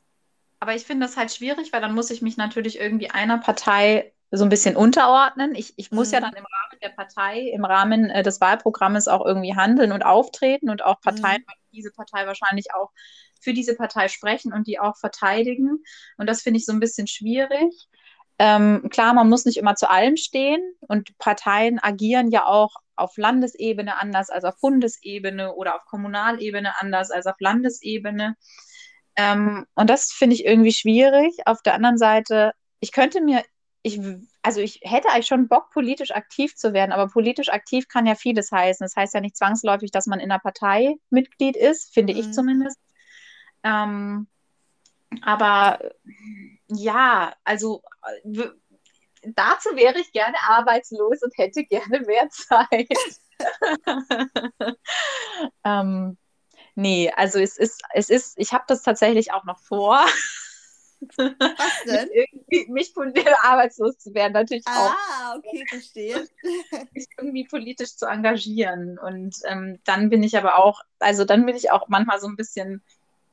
aber ich finde das halt schwierig, weil dann muss ich mich natürlich irgendwie einer Partei so ein bisschen unterordnen. Ich, ich muss mhm. ja dann im Rahmen der Partei, im Rahmen äh, des Wahlprogrammes auch irgendwie handeln und auftreten und auch Parteien, mhm. diese Partei wahrscheinlich auch für diese Partei sprechen und die auch verteidigen. Und das finde ich so ein bisschen schwierig. Ähm, klar, man muss nicht immer zu allem stehen und Parteien agieren ja auch auf Landesebene anders als auf Bundesebene oder auf Kommunalebene anders als auf Landesebene. Ähm, und das finde ich irgendwie schwierig. Auf der anderen Seite, ich könnte mir, ich, also ich hätte eigentlich schon Bock, politisch aktiv zu werden, aber politisch aktiv kann ja vieles heißen. Das heißt ja nicht zwangsläufig, dass man in einer Partei Mitglied ist, finde mhm. ich zumindest. Ähm, aber ja, also dazu wäre ich gerne arbeitslos und hätte gerne mehr Zeit. *laughs* ähm, nee, also es ist, es ist, ich habe das tatsächlich auch noch vor.
Was *laughs* denn?
irgendwie mich arbeitslos zu werden, natürlich
ah, auch. Ah, okay, verstehe. *laughs*
mich irgendwie politisch zu engagieren. Und ähm, dann bin ich aber auch, also dann bin ich auch manchmal so ein bisschen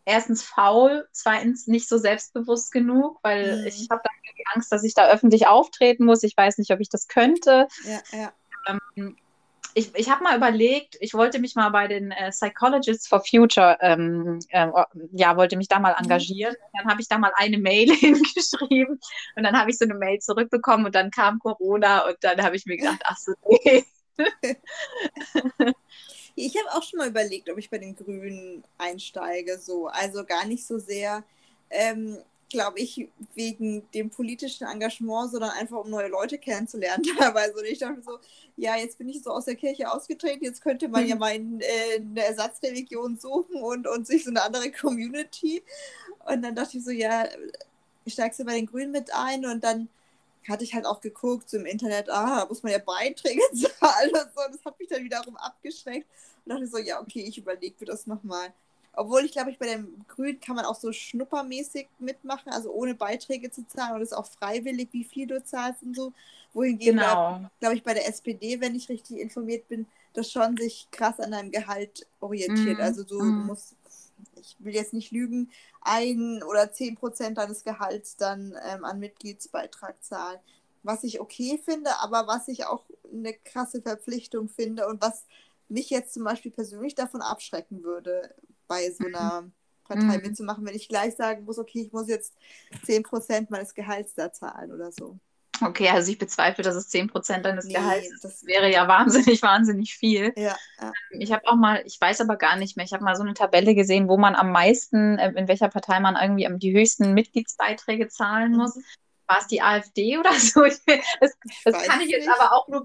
erstens faul, zweitens nicht so selbstbewusst genug, weil mhm. ich habe dann Angst, dass ich da öffentlich auftreten muss. Ich weiß nicht, ob ich das könnte.
Ja, ja.
Ähm, ich, ich habe mal überlegt, ich wollte mich mal bei den äh, Psychologists for Future, ähm, äh, ja, wollte mich da mal mhm. engagieren. Dann habe ich da mal eine Mail *laughs* hingeschrieben und dann habe ich so eine Mail zurückbekommen und dann kam Corona und dann habe ich mir gedacht, ach so, nee. *laughs*
Ich habe auch schon mal überlegt, ob ich bei den Grünen einsteige. So. Also gar nicht so sehr, ähm, glaube ich, wegen dem politischen Engagement, sondern einfach um neue Leute kennenzulernen *laughs* teilweise. Und ich dachte so, ja, jetzt bin ich so aus der Kirche ausgetreten, jetzt könnte man ja mhm. mal in, äh, eine Ersatzreligion suchen und, und sich so eine andere Community. Und dann dachte ich so, ja, steigst du bei den Grünen mit ein und dann hatte ich halt auch geguckt, so im Internet, ah, da muss man ja Beiträge *laughs* zahlen und so. Das hat mich dann wiederum abgeschreckt und dachte so, ja, okay, ich überlege mir das nochmal. Obwohl ich glaube, ich bei dem Grün kann man auch so schnuppermäßig mitmachen, also ohne Beiträge zu zahlen und es ist auch freiwillig, wie viel du zahlst und so. Wohingegen, genau. glaube ich, bei der SPD, wenn ich richtig informiert bin, das schon sich krass an deinem Gehalt orientiert. Mm. Also du mm. musst, ich will jetzt nicht lügen, ein oder zehn Prozent deines Gehalts dann ähm, an Mitgliedsbeitrag zahlen. Was ich okay finde, aber was ich auch eine krasse Verpflichtung finde und was mich jetzt zum Beispiel persönlich davon abschrecken würde, bei so einer Partei mhm. mitzumachen, wenn ich gleich sagen muss, okay, ich muss jetzt zehn Prozent meines Gehalts da zahlen oder so.
Okay, also ich bezweifle, dass es 10% deines nee, Gehalts ist. Das wäre ja wahnsinnig, *laughs* wahnsinnig viel.
Ja, ja.
Ähm, ich habe auch mal, ich weiß aber gar nicht mehr, ich habe mal so eine Tabelle gesehen, wo man am meisten, äh, in welcher Partei man irgendwie die höchsten Mitgliedsbeiträge zahlen mhm. muss. War es die AfD oder *laughs* so? Das, das kann ich jetzt nicht. aber auch nur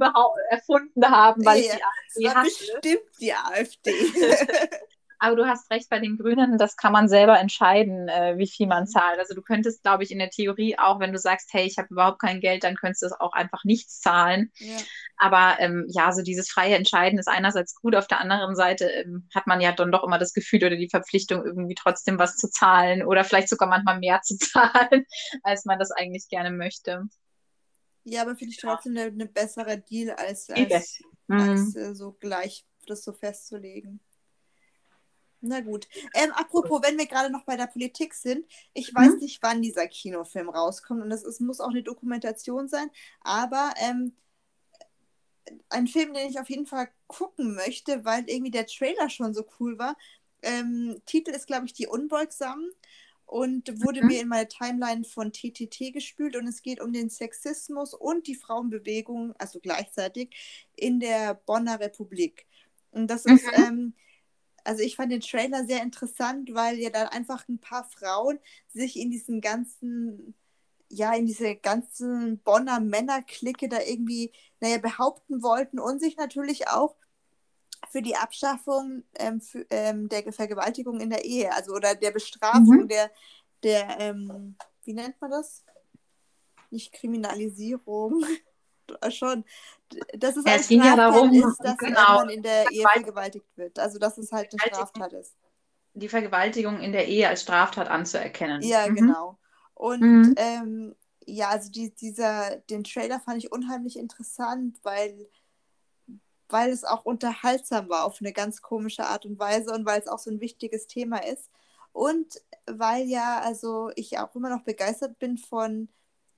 erfunden haben, weil ja, ich die AfD
hasse. bestimmt die AfD. *laughs*
Aber du hast recht, bei den Grünen, das kann man selber entscheiden, äh, wie viel man mhm. zahlt. Also du könntest, glaube ich, in der Theorie auch, wenn du sagst, hey, ich habe überhaupt kein Geld, dann könntest du es auch einfach nichts zahlen. Ja. Aber ähm, ja, so dieses freie Entscheiden ist einerseits gut, auf der anderen Seite ähm, hat man ja dann doch immer das Gefühl oder die Verpflichtung, irgendwie trotzdem was zu zahlen oder vielleicht sogar manchmal mehr zu *laughs* zahlen, als man das eigentlich gerne möchte.
Ja, aber finde ich trotzdem eine, eine bessere Deal, als, als, als mhm. äh, so gleich das so festzulegen. Na gut. Ähm, apropos, wenn wir gerade noch bei der Politik sind, ich weiß mhm. nicht, wann dieser Kinofilm rauskommt und es muss auch eine Dokumentation sein, aber ähm, ein Film, den ich auf jeden Fall gucken möchte, weil irgendwie der Trailer schon so cool war. Ähm, Titel ist, glaube ich, Die Unbeugsamen und wurde mhm. mir in meine Timeline von TTT gespült und es geht um den Sexismus und die Frauenbewegung, also gleichzeitig, in der Bonner Republik. Und das ist. Mhm. Ähm, also ich fand den Trailer sehr interessant, weil ja dann einfach ein paar Frauen sich in diesen ganzen, ja, in diese ganzen Bonner Männerklicke da irgendwie, naja, behaupten wollten und sich natürlich auch für die Abschaffung ähm, für, ähm, der Vergewaltigung in der Ehe, also oder der Bestrafung mhm. der, der ähm, wie nennt man das? nicht Kriminalisierung, schon, dass es
Ja,
ein
es ging ja
Straftat
darum,
ist, dass
genau,
man in der Ehe vergewaltigt wird. Also dass es halt eine. Straftat ist.
die Vergewaltigung in der Ehe als Straftat anzuerkennen.
Ja,
Mhm.
genau. Und
Mhm.
ähm, ja, also die, dieser, den Trailer fand ich unheimlich interessant, weil, weil es auch unterhaltsam war auf eine ganz komische Art und Weise und weil es auch so ein wichtiges Thema ist. Und weil ja, also ich auch immer noch begeistert bin von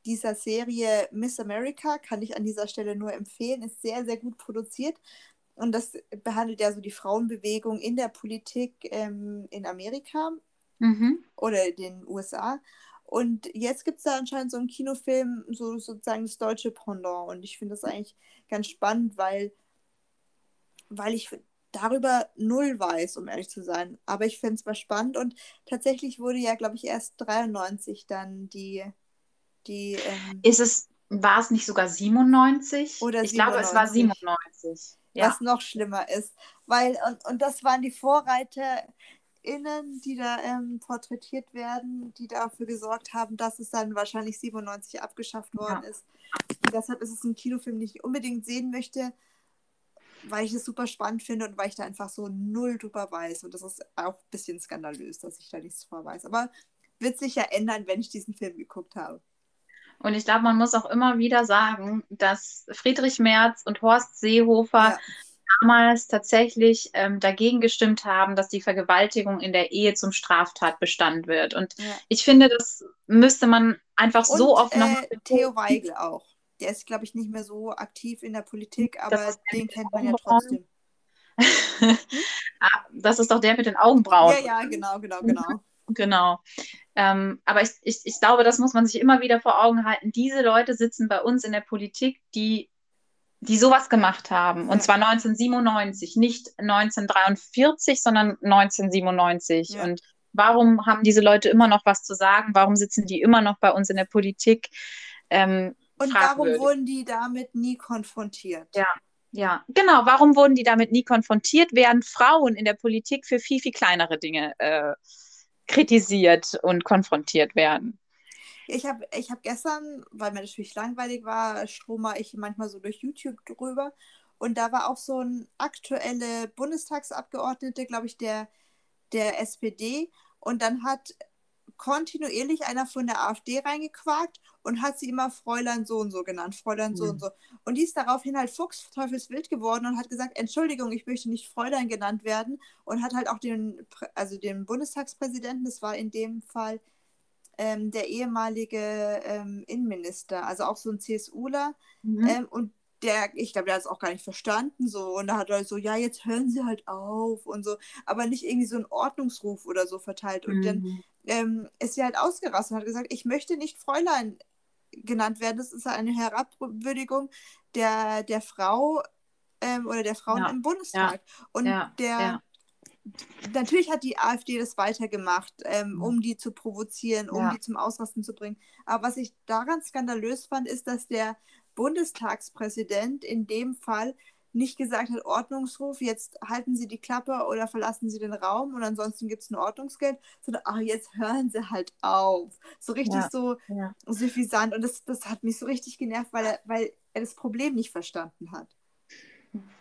dieser Serie Miss America, kann ich an dieser Stelle nur empfehlen, ist sehr, sehr gut produziert. Und das behandelt ja so die Frauenbewegung in der Politik ähm, in Amerika
Mhm.
oder den USA. Und jetzt gibt es da anscheinend so einen Kinofilm, so sozusagen das deutsche Pendant. Und ich finde das eigentlich ganz spannend, weil, weil ich darüber null weiß, um ehrlich zu sein. Aber ich finde es mal spannend. Und tatsächlich wurde ja, glaube ich, erst 93 dann die, die ähm,
Ist es, war es nicht sogar 97?
Oder
ich glaube, es war
97.
97. Ja.
was noch schlimmer ist. Weil, und, und das waren die VorreiterInnen, die da ähm, porträtiert werden, die dafür gesorgt haben, dass es dann wahrscheinlich 97 abgeschafft worden ist. Und deshalb ist es ein Kinofilm, den ich unbedingt sehen möchte, weil ich es super spannend finde und weil ich da einfach so null drüber weiß. Und das ist auch ein bisschen skandalös, dass ich da nichts drüber weiß. Aber wird sich ja ändern, wenn ich diesen Film geguckt habe.
Und ich glaube, man muss auch immer wieder sagen, dass Friedrich Merz und Horst Seehofer
Ja.
damals tatsächlich ähm, dagegen gestimmt haben, dass die Vergewaltigung in der Ehe zum Straftatbestand wird. Und
Ja.
ich finde, das müsste man einfach
Und
so oft noch.
äh, Theo Weigel auch. Der ist, glaube ich, nicht mehr so aktiv in der Politik, aber den kennt man ja trotzdem. *laughs*
ah, das ist doch der mit den Augenbrauen.
Ja, ja, genau, genau, genau.
Genau. Ähm, aber ich, ich, ich glaube, das muss man sich immer wieder vor Augen halten. Diese Leute sitzen bei uns in der Politik, die, die sowas gemacht haben. Und
Ja.
zwar 1997, nicht 1943, sondern 1997.
Ja.
Und warum haben diese Leute immer noch was zu sagen? Warum sitzen die immer noch bei uns in der Politik? Ähm,
Und warum wurden die damit nie konfrontiert?
Ja. Ja, genau. Warum wurden die damit nie konfrontiert? Werden Frauen in der Politik für viel, viel kleinere Dinge äh, kritisiert und konfrontiert werden?
Ich habe ich hab gestern, weil mir natürlich langweilig war, strome ich manchmal so durch YouTube drüber. Und da war auch so ein aktuelle Bundestagsabgeordnete, glaube ich, der, der SPD. Und dann hat kontinuierlich einer von der AfD reingequakt und hat sie immer Fräulein so und so genannt, Fräulein so
Mhm.
und so. Und die ist daraufhin halt fuchsteufelswild geworden und hat gesagt, Entschuldigung, ich möchte nicht Fräulein genannt werden und hat halt auch den, also den Bundestagspräsidenten, das war in dem Fall ähm, der ehemalige ähm, Innenminister, also auch so ein CSUler,
Mhm.
ähm, und der, ich glaube, der hat es auch gar nicht verstanden, so. Und da hat er so, ja, jetzt hören Sie halt auf und so, aber nicht irgendwie so einen Ordnungsruf oder so verteilt. Und dann
Mhm.
ähm, ist sie halt ausgerastet und hat gesagt, ich möchte nicht Fräulein genannt werden. Das ist eine Herabwürdigung der, der Frau ähm, oder der Frauen
Ja,
im Bundestag. Und
ja,
der,
ja.
natürlich hat die AfD das weitergemacht, ähm,
Mhm.
um die zu provozieren, um
Ja.
die zum Ausrasten zu bringen. Aber was ich daran skandalös fand, ist, dass der Bundestagspräsident in dem Fall nicht gesagt hat, Ordnungsruf, jetzt halten Sie die Klappe oder verlassen Sie den Raum und ansonsten gibt es ein Ordnungsgeld, sondern ach, jetzt hören Sie halt auf. So richtig
Ja,
so
ja.
suffisant und das, das hat mich so richtig genervt, weil er, weil er das Problem nicht verstanden hat.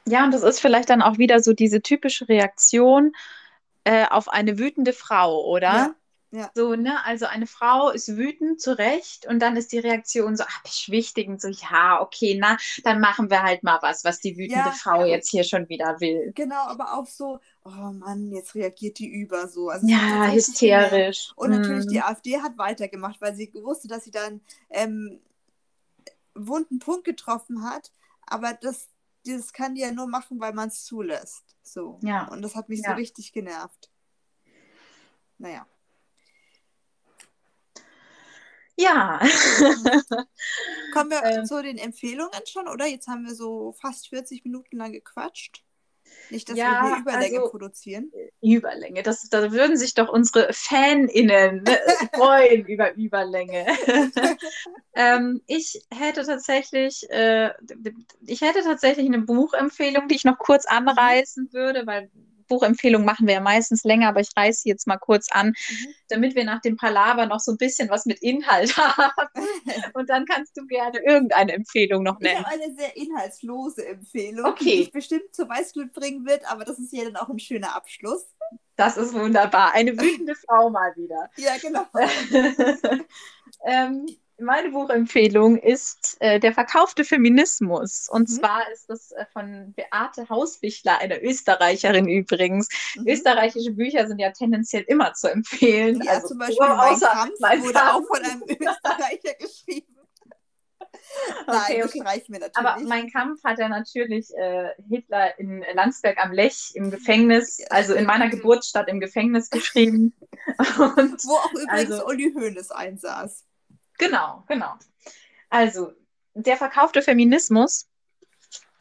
Ja, und das ist vielleicht dann auch wieder so diese typische Reaktion äh, auf eine wütende Frau, oder?
Ja, ja.
So, ne? Also eine Frau ist wütend, zu Recht, und dann ist die Reaktion so, ach, beschwichtigend, so, ja, okay, na, dann machen wir halt mal was, was die wütende
Ja.
Frau jetzt hier schon wieder will.
Genau, aber auch so, oh Mann, jetzt reagiert die über so. Also
Ja, hysterisch.
Und natürlich die AfD hat weitergemacht, weil sie wusste, dass sie dann ähm, wunden Punkt getroffen hat. Aber das, das kann die ja nur machen, weil man es zulässt. So.
Ja.
Und das hat mich
Ja.
so richtig genervt. Naja.
Ja.
Kommen wir *laughs*
Ähm.
zu den Empfehlungen schon, oder? Jetzt haben wir so fast 40 Minuten lang gequatscht. Nicht, dass
Ja,
wir hier Überlänge
also-
produzieren.
Überlänge. Das, da würden sich doch unsere FanInnen ne, *laughs* freuen über Überlänge. *laughs* ähm, ich hätte tatsächlich, äh, ich hätte tatsächlich eine Buchempfehlung, die ich noch kurz anreißen würde, weil Buchempfehlungen machen wir ja meistens länger, aber ich reiße jetzt mal kurz an, mhm. damit wir nach dem Palaver noch so ein bisschen was mit Inhalt *laughs* haben. *laughs* Und dann kannst du gerne irgendeine Empfehlung noch nennen.
Ich habe eine sehr inhaltslose Empfehlung, okay. die dich bestimmt zur Weißglut bringen wird, aber das ist ja dann auch ein schöner Abschluss.
Das ist wunderbar. Eine wütende *laughs* Frau mal wieder.
Ja, genau.
ähm, meine Buchempfehlung ist äh, Der verkaufte Feminismus. Und mhm. zwar ist das äh, von Beate Hausbichler, einer Österreicherin übrigens. Mhm. Österreichische Bücher sind ja tendenziell immer zu empfehlen.
Ja, also, zum Beispiel Mein Kampf wurde auch von einem *laughs* Österreicher geschrieben. Nein, okay, okay. wir natürlich.
Aber mein Kampf hat er natürlich äh, Hitler in Landsberg am Lech im Gefängnis, also in meiner Geburtsstadt im Gefängnis geschrieben. *laughs*
Und Wo auch übrigens also, Uli Hoeneß einsaß.
Genau, genau. Also, der verkaufte Feminismus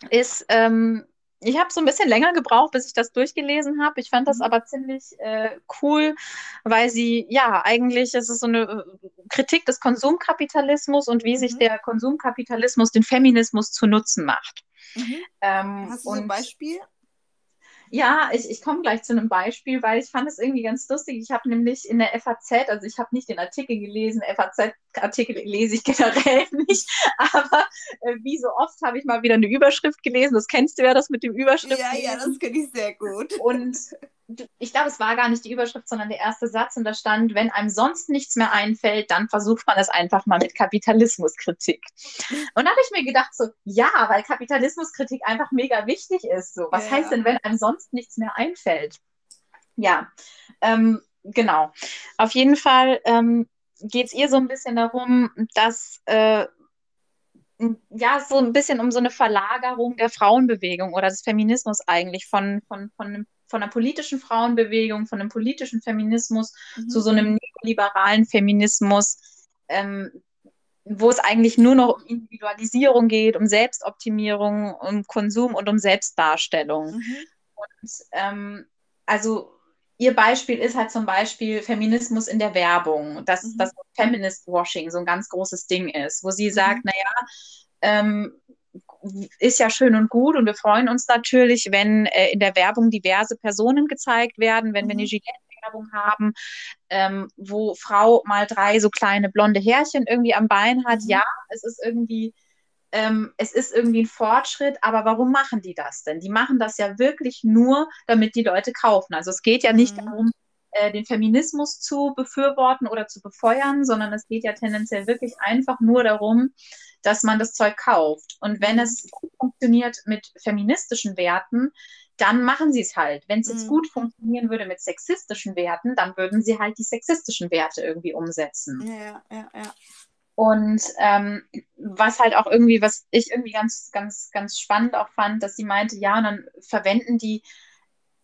ist, ähm, ich habe so ein bisschen länger gebraucht, bis ich das durchgelesen habe. Ich fand das mhm. aber ziemlich äh, cool, weil sie, ja, eigentlich ist es so eine äh, Kritik des Konsumkapitalismus und wie mhm. sich der Konsumkapitalismus den Feminismus zu Nutzen macht.
Mhm. Ähm, Hast du so ein Beispiel?
Ja, ich, ich komme gleich zu einem Beispiel, weil ich fand es irgendwie ganz lustig. Ich habe nämlich in der FAZ, also ich habe nicht den Artikel gelesen, FAZ-Artikel lese ich *laughs* generell nicht, aber äh, wie so oft habe ich mal wieder eine Überschrift gelesen. Das kennst du ja, das mit dem Überschrift.
Ja, ja, das kenne ich sehr gut.
Und ich glaube, es war gar nicht die Überschrift, sondern der erste Satz und da stand, wenn einem sonst nichts mehr einfällt, dann versucht man es einfach mal mit Kapitalismuskritik. Und da habe ich mir gedacht, so, ja, weil Kapitalismuskritik einfach mega wichtig ist. So, was ja. heißt denn, wenn einem sonst nichts mehr einfällt? Ja, ähm, genau. Auf jeden Fall ähm, geht es ihr so ein bisschen darum, dass äh, ja, so ein bisschen um so eine Verlagerung der Frauenbewegung oder des Feminismus eigentlich von, von, von einem von einer politischen Frauenbewegung, von einem politischen Feminismus mhm. zu so einem neoliberalen Feminismus, ähm, wo es eigentlich nur noch um Individualisierung geht, um Selbstoptimierung, um Konsum und um Selbstdarstellung. Mhm. Und ähm, also ihr Beispiel ist halt zum Beispiel Feminismus in der Werbung, dass mhm. das Feminist Washing so ein ganz großes Ding ist, wo sie sagt, mhm. naja, ähm, ist ja schön und gut und wir freuen uns natürlich, wenn äh, in der Werbung diverse Personen gezeigt werden, wenn mhm. wir eine mhm. Gillette-Werbung haben, ähm, wo Frau mal drei so kleine blonde Härchen irgendwie am Bein hat. Mhm. Ja, es ist irgendwie ähm, es ist irgendwie ein Fortschritt, aber warum machen die das denn? Die machen das ja wirklich nur, damit die Leute kaufen. Also es geht ja nicht mhm. darum, äh, den Feminismus zu befürworten oder zu befeuern, sondern es geht ja tendenziell wirklich einfach nur darum, dass man das Zeug kauft. Und wenn es gut funktioniert mit feministischen Werten, dann machen sie es halt. Wenn es jetzt mhm. gut funktionieren würde mit sexistischen Werten, dann würden sie halt die sexistischen Werte irgendwie umsetzen.
Ja, ja, ja.
Und ähm, was halt auch irgendwie, was ich irgendwie ganz, ganz, ganz spannend auch fand, dass sie meinte, ja, und dann verwenden die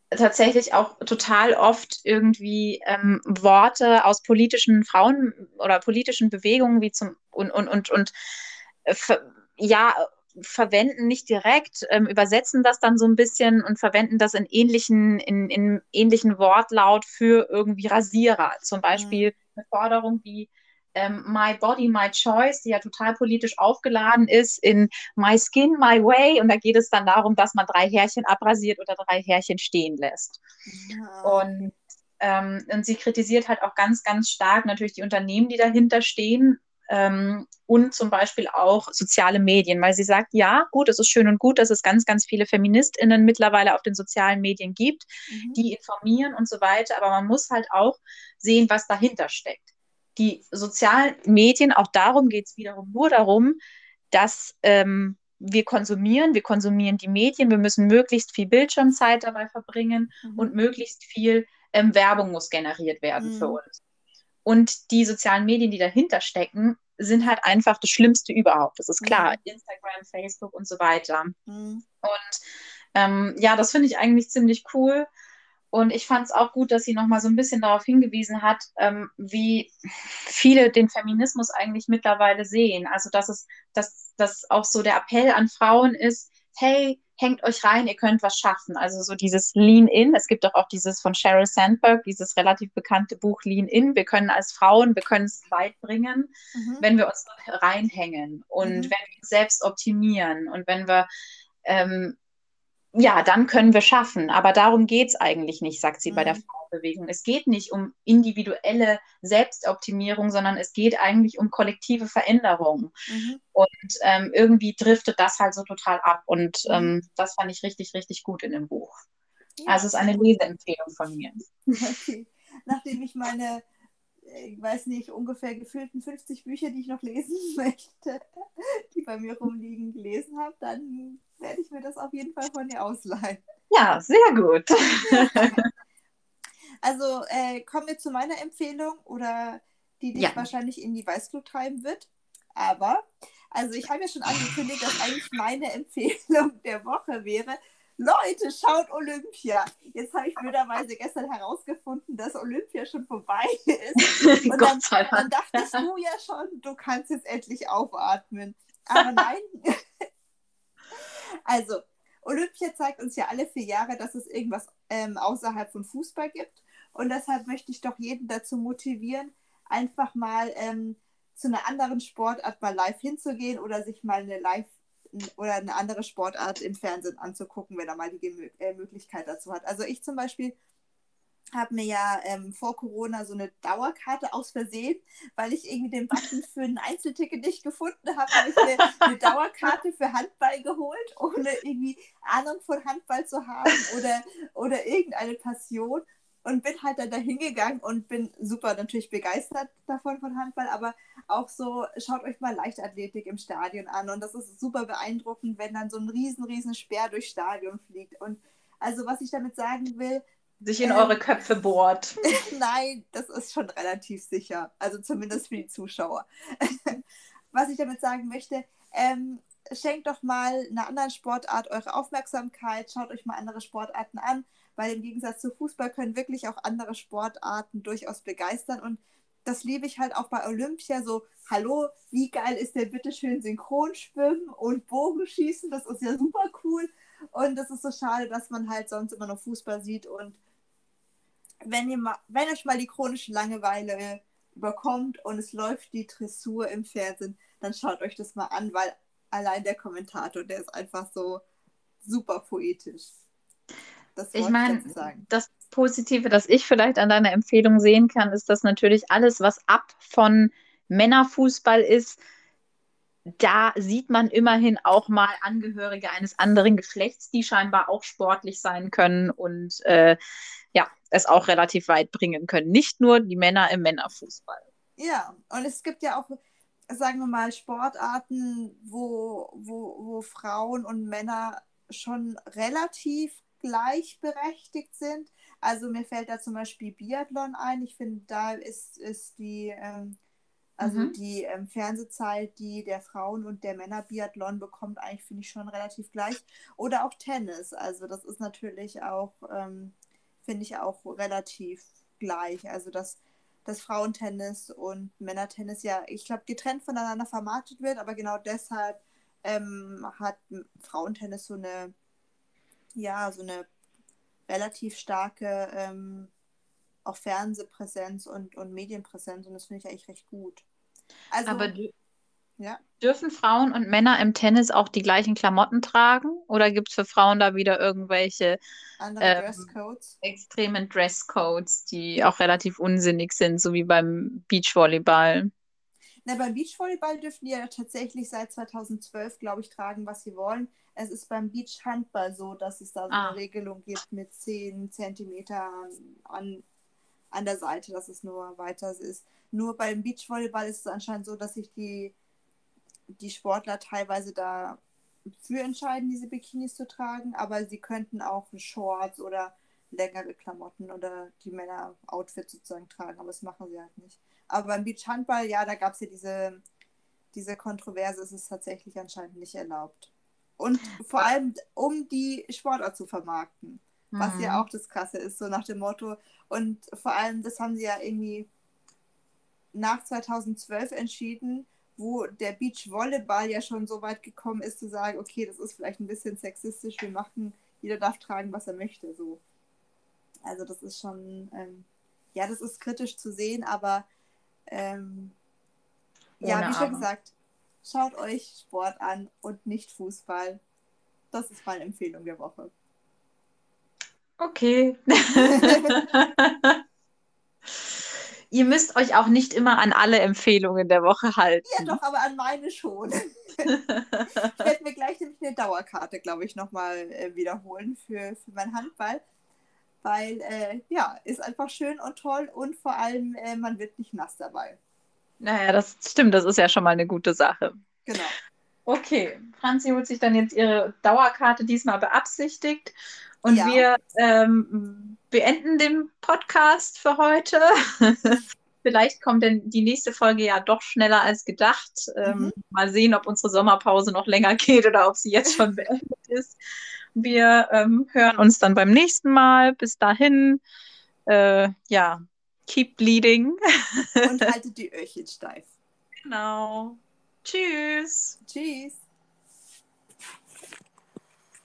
tatsächlich auch total oft irgendwie ähm, Worte aus politischen Frauen oder politischen Bewegungen wie zum und und und und ja, verwenden nicht direkt, ähm, übersetzen das dann so ein bisschen und verwenden das in ähnlichen, in, in ähnlichen Wortlaut für irgendwie Rasierer. Zum Beispiel mhm. eine Forderung wie ähm, My Body, My Choice, die ja total politisch aufgeladen ist, in My Skin, My Way. Und da geht es dann darum, dass man drei Härchen abrasiert oder drei Härchen stehen lässt. Ja. Und ähm, und sie kritisiert halt auch ganz, ganz stark natürlich die Unternehmen, die dahinter stehen, ähm, und zum Beispiel auch soziale Medien, weil sie sagt, ja, gut, es ist schön und gut, dass es ganz, ganz viele Feministinnen mittlerweile auf den sozialen Medien gibt, mhm. die informieren und so weiter, aber man muss halt auch sehen, was dahinter steckt. Die sozialen Medien, auch darum geht es wiederum nur darum, dass ähm, wir konsumieren, wir konsumieren die Medien, wir müssen möglichst viel Bildschirmzeit dabei verbringen mhm. und möglichst viel ähm, Werbung muss generiert werden mhm. für uns. Und die sozialen Medien, die dahinter stecken, sind halt einfach das Schlimmste überhaupt. Das ist klar. Mhm. Instagram, Facebook und so weiter. Mhm. Und ähm, ja, das finde ich eigentlich ziemlich cool. Und ich fand es auch gut, dass sie nochmal so ein bisschen darauf hingewiesen hat, ähm, wie viele den Feminismus eigentlich mittlerweile sehen. Also, dass es, dass, dass auch so der Appell an Frauen ist, hey, hängt euch rein, ihr könnt was schaffen. Also so dieses Lean In. Es gibt doch auch dieses von Sheryl Sandberg, dieses relativ bekannte Buch Lean In. Wir können als Frauen, wir können es weit bringen, mhm. wenn wir uns reinhängen und mhm. wenn wir uns selbst optimieren und wenn wir ähm, ja, dann können wir schaffen. Aber darum geht es eigentlich nicht, sagt sie mhm. bei der mhm. Frauenbewegung. Es geht nicht um individuelle Selbstoptimierung, sondern es geht eigentlich um kollektive Veränderung. Mhm. Und ähm, irgendwie driftet das halt so total ab. Und mhm. ähm, das fand ich richtig, richtig gut in dem Buch. Ja, also es ist eine Leseempfehlung von mir. *laughs*
Okay. Nachdem ich meine ich weiß nicht, ungefähr gefühlten 50 Bücher, die ich noch lesen *laughs* möchte, die bei mir rumliegen, gelesen habe, dann werde ich mir das auf jeden Fall von dir ausleihen.
Ja, sehr gut. *laughs*
also äh, kommen wir zu meiner Empfehlung oder die dich ja. wahrscheinlich in die Weißglut treiben wird. Aber, also ich habe ja schon angekündigt, dass eigentlich meine Empfehlung der Woche wäre, Leute, schaut Olympia. Jetzt habe ich blöderweise gestern herausgefunden, dass Olympia schon vorbei *laughs* ist. *laughs* Und dann, dann dachtest du ja schon, du kannst jetzt endlich aufatmen. Aber nein. *laughs* also, Olympia zeigt uns ja alle vier Jahre, dass es irgendwas ähm, außerhalb von Fußball gibt. Und deshalb möchte ich doch jeden dazu motivieren, einfach mal ähm, zu einer anderen Sportart mal live hinzugehen oder sich mal eine live oder eine andere Sportart im Fernsehen anzugucken, wenn er mal die äh, Möglichkeit dazu hat. Also ich zum Beispiel habe mir ja ähm, vor Corona so eine Dauerkarte aus Versehen, weil ich irgendwie den Button für ein Einzelticket nicht gefunden habe, habe ich mir eine Dauerkarte für Handball geholt, ohne irgendwie Ahnung von Handball zu haben oder, oder irgendeine Passion und bin halt dann da hingegangen und bin super natürlich begeistert davon von Handball, aber auch so, schaut euch mal Leichtathletik im Stadion an und das ist super beeindruckend, wenn dann so ein riesen, riesen Speer durchs Stadion fliegt und also was ich damit sagen will,
sich in ähm, eure Köpfe bohrt. *laughs* *laughs*
Nein, das ist schon relativ sicher, also zumindest für die Zuschauer. *laughs* was ich damit sagen möchte, ähm, schenkt doch mal einer anderen Sportart eure Aufmerksamkeit, schaut euch mal andere Sportarten an weil im Gegensatz zu Fußball können wirklich auch andere Sportarten durchaus begeistern. Und das liebe ich halt auch bei Olympia. So, hallo, wie geil ist der bitteschön Synchronschwimmen und Bogenschießen, das ist ja super cool. Und das ist so schade, dass man halt sonst immer nur Fußball sieht. Und wenn ihr mal, wenn euch mal die chronische Langeweile überkommt und es läuft die Dressur im Fernsehen, dann schaut euch das mal an, weil allein der Kommentator, der ist einfach so super poetisch.
Das ich meine, das Positive, das ich vielleicht an deiner Empfehlung sehen kann, ist, dass natürlich alles, was ab von Männerfußball ist, da sieht man immerhin auch mal Angehörige eines anderen Geschlechts, die scheinbar auch sportlich sein können und äh, ja, es auch relativ weit bringen können. Nicht nur die Männer im Männerfußball.
Ja, und es gibt ja auch, sagen wir mal, Sportarten, wo, wo, wo Frauen und Männer schon relativ gleichberechtigt sind. Also mir fällt da zum Beispiel Biathlon ein. Ich finde, da ist, ist die, ähm, also mhm. die ähm, Fernsehzeit, die der Frauen- und der Männer-Biathlon bekommt, eigentlich finde ich schon relativ gleich. Oder auch Tennis. Also das ist natürlich auch, ähm, finde ich auch relativ gleich. Also dass das Frauentennis und Männertennis ja, ich glaube, getrennt voneinander vermarktet wird, aber genau deshalb ähm, hat Frauentennis so eine ja, so eine relativ starke ähm, auch Fernsehpräsenz und, und Medienpräsenz und das finde ich eigentlich recht gut.
Also, Aber ja. dürfen Frauen und Männer im Tennis auch die gleichen Klamotten tragen oder gibt es für Frauen da wieder irgendwelche
ähm, Dresscodes?
extremen Dresscodes, die auch relativ unsinnig sind, so wie beim Beachvolleyball?
Na, beim Beachvolleyball dürfen die ja tatsächlich seit 2012, glaube ich, tragen, was sie wollen. Es ist beim Beachhandball so, dass es da so ah. eine Regelung gibt mit 10 Zentimetern an, an der Seite, dass es nur weiter ist. Nur beim Beachvolleyball ist es anscheinend so, dass sich die, die Sportler teilweise da für entscheiden, diese Bikinis zu tragen, aber sie könnten auch Shorts oder längere Klamotten oder die Männer Outfits sozusagen tragen, aber das machen sie halt nicht. Aber beim Beachhandball, ja, da gab es ja diese, diese Kontroverse, es ist tatsächlich anscheinend nicht erlaubt. Und vor allem, um die Sportart zu vermarkten. Mhm. Was ja mhm. auch das Krasse ist, so nach dem Motto. Und vor allem, das haben sie ja irgendwie nach 2012 entschieden, wo der Beachvolleyball ja schon so weit gekommen ist, zu sagen, okay, das ist vielleicht ein bisschen sexistisch, wir machen, jeder darf tragen, was er möchte. So. Also das ist schon, ähm, ja, das ist kritisch zu sehen, aber ähm, ja, wie schon gesagt, schaut euch Sport an und nicht Fußball. Das ist meine Empfehlung der Woche.
Okay. *laughs* Ihr müsst euch auch nicht immer an alle Empfehlungen der Woche halten.
Ja, doch, aber an meine schon. *laughs* ich werde mir gleich nämlich eine Dauerkarte, glaube ich, nochmal äh, wiederholen für, für mein Handball. Weil, äh, ja, ist einfach schön und toll und vor allem, äh, man wird nicht nass dabei.
Naja, das stimmt, das ist ja schon mal eine gute Sache.
Genau.
Okay, Franzi holt sich dann jetzt ihre Dauerkarte diesmal beabsichtigt. Und
Ja.
wir ähm, beenden den Podcast für heute. *laughs* Vielleicht kommt denn die nächste Folge ja doch schneller als gedacht. Ähm,
Mhm.
Mal sehen, ob unsere Sommerpause noch länger *laughs* geht oder ob sie jetzt schon beendet ist. Wir ähm, hören uns dann beim nächsten Mal. Bis dahin, äh, ja, keep bleeding.
Und *laughs* haltet die Öhrchen steif.
Genau. Tschüss.
Tschüss.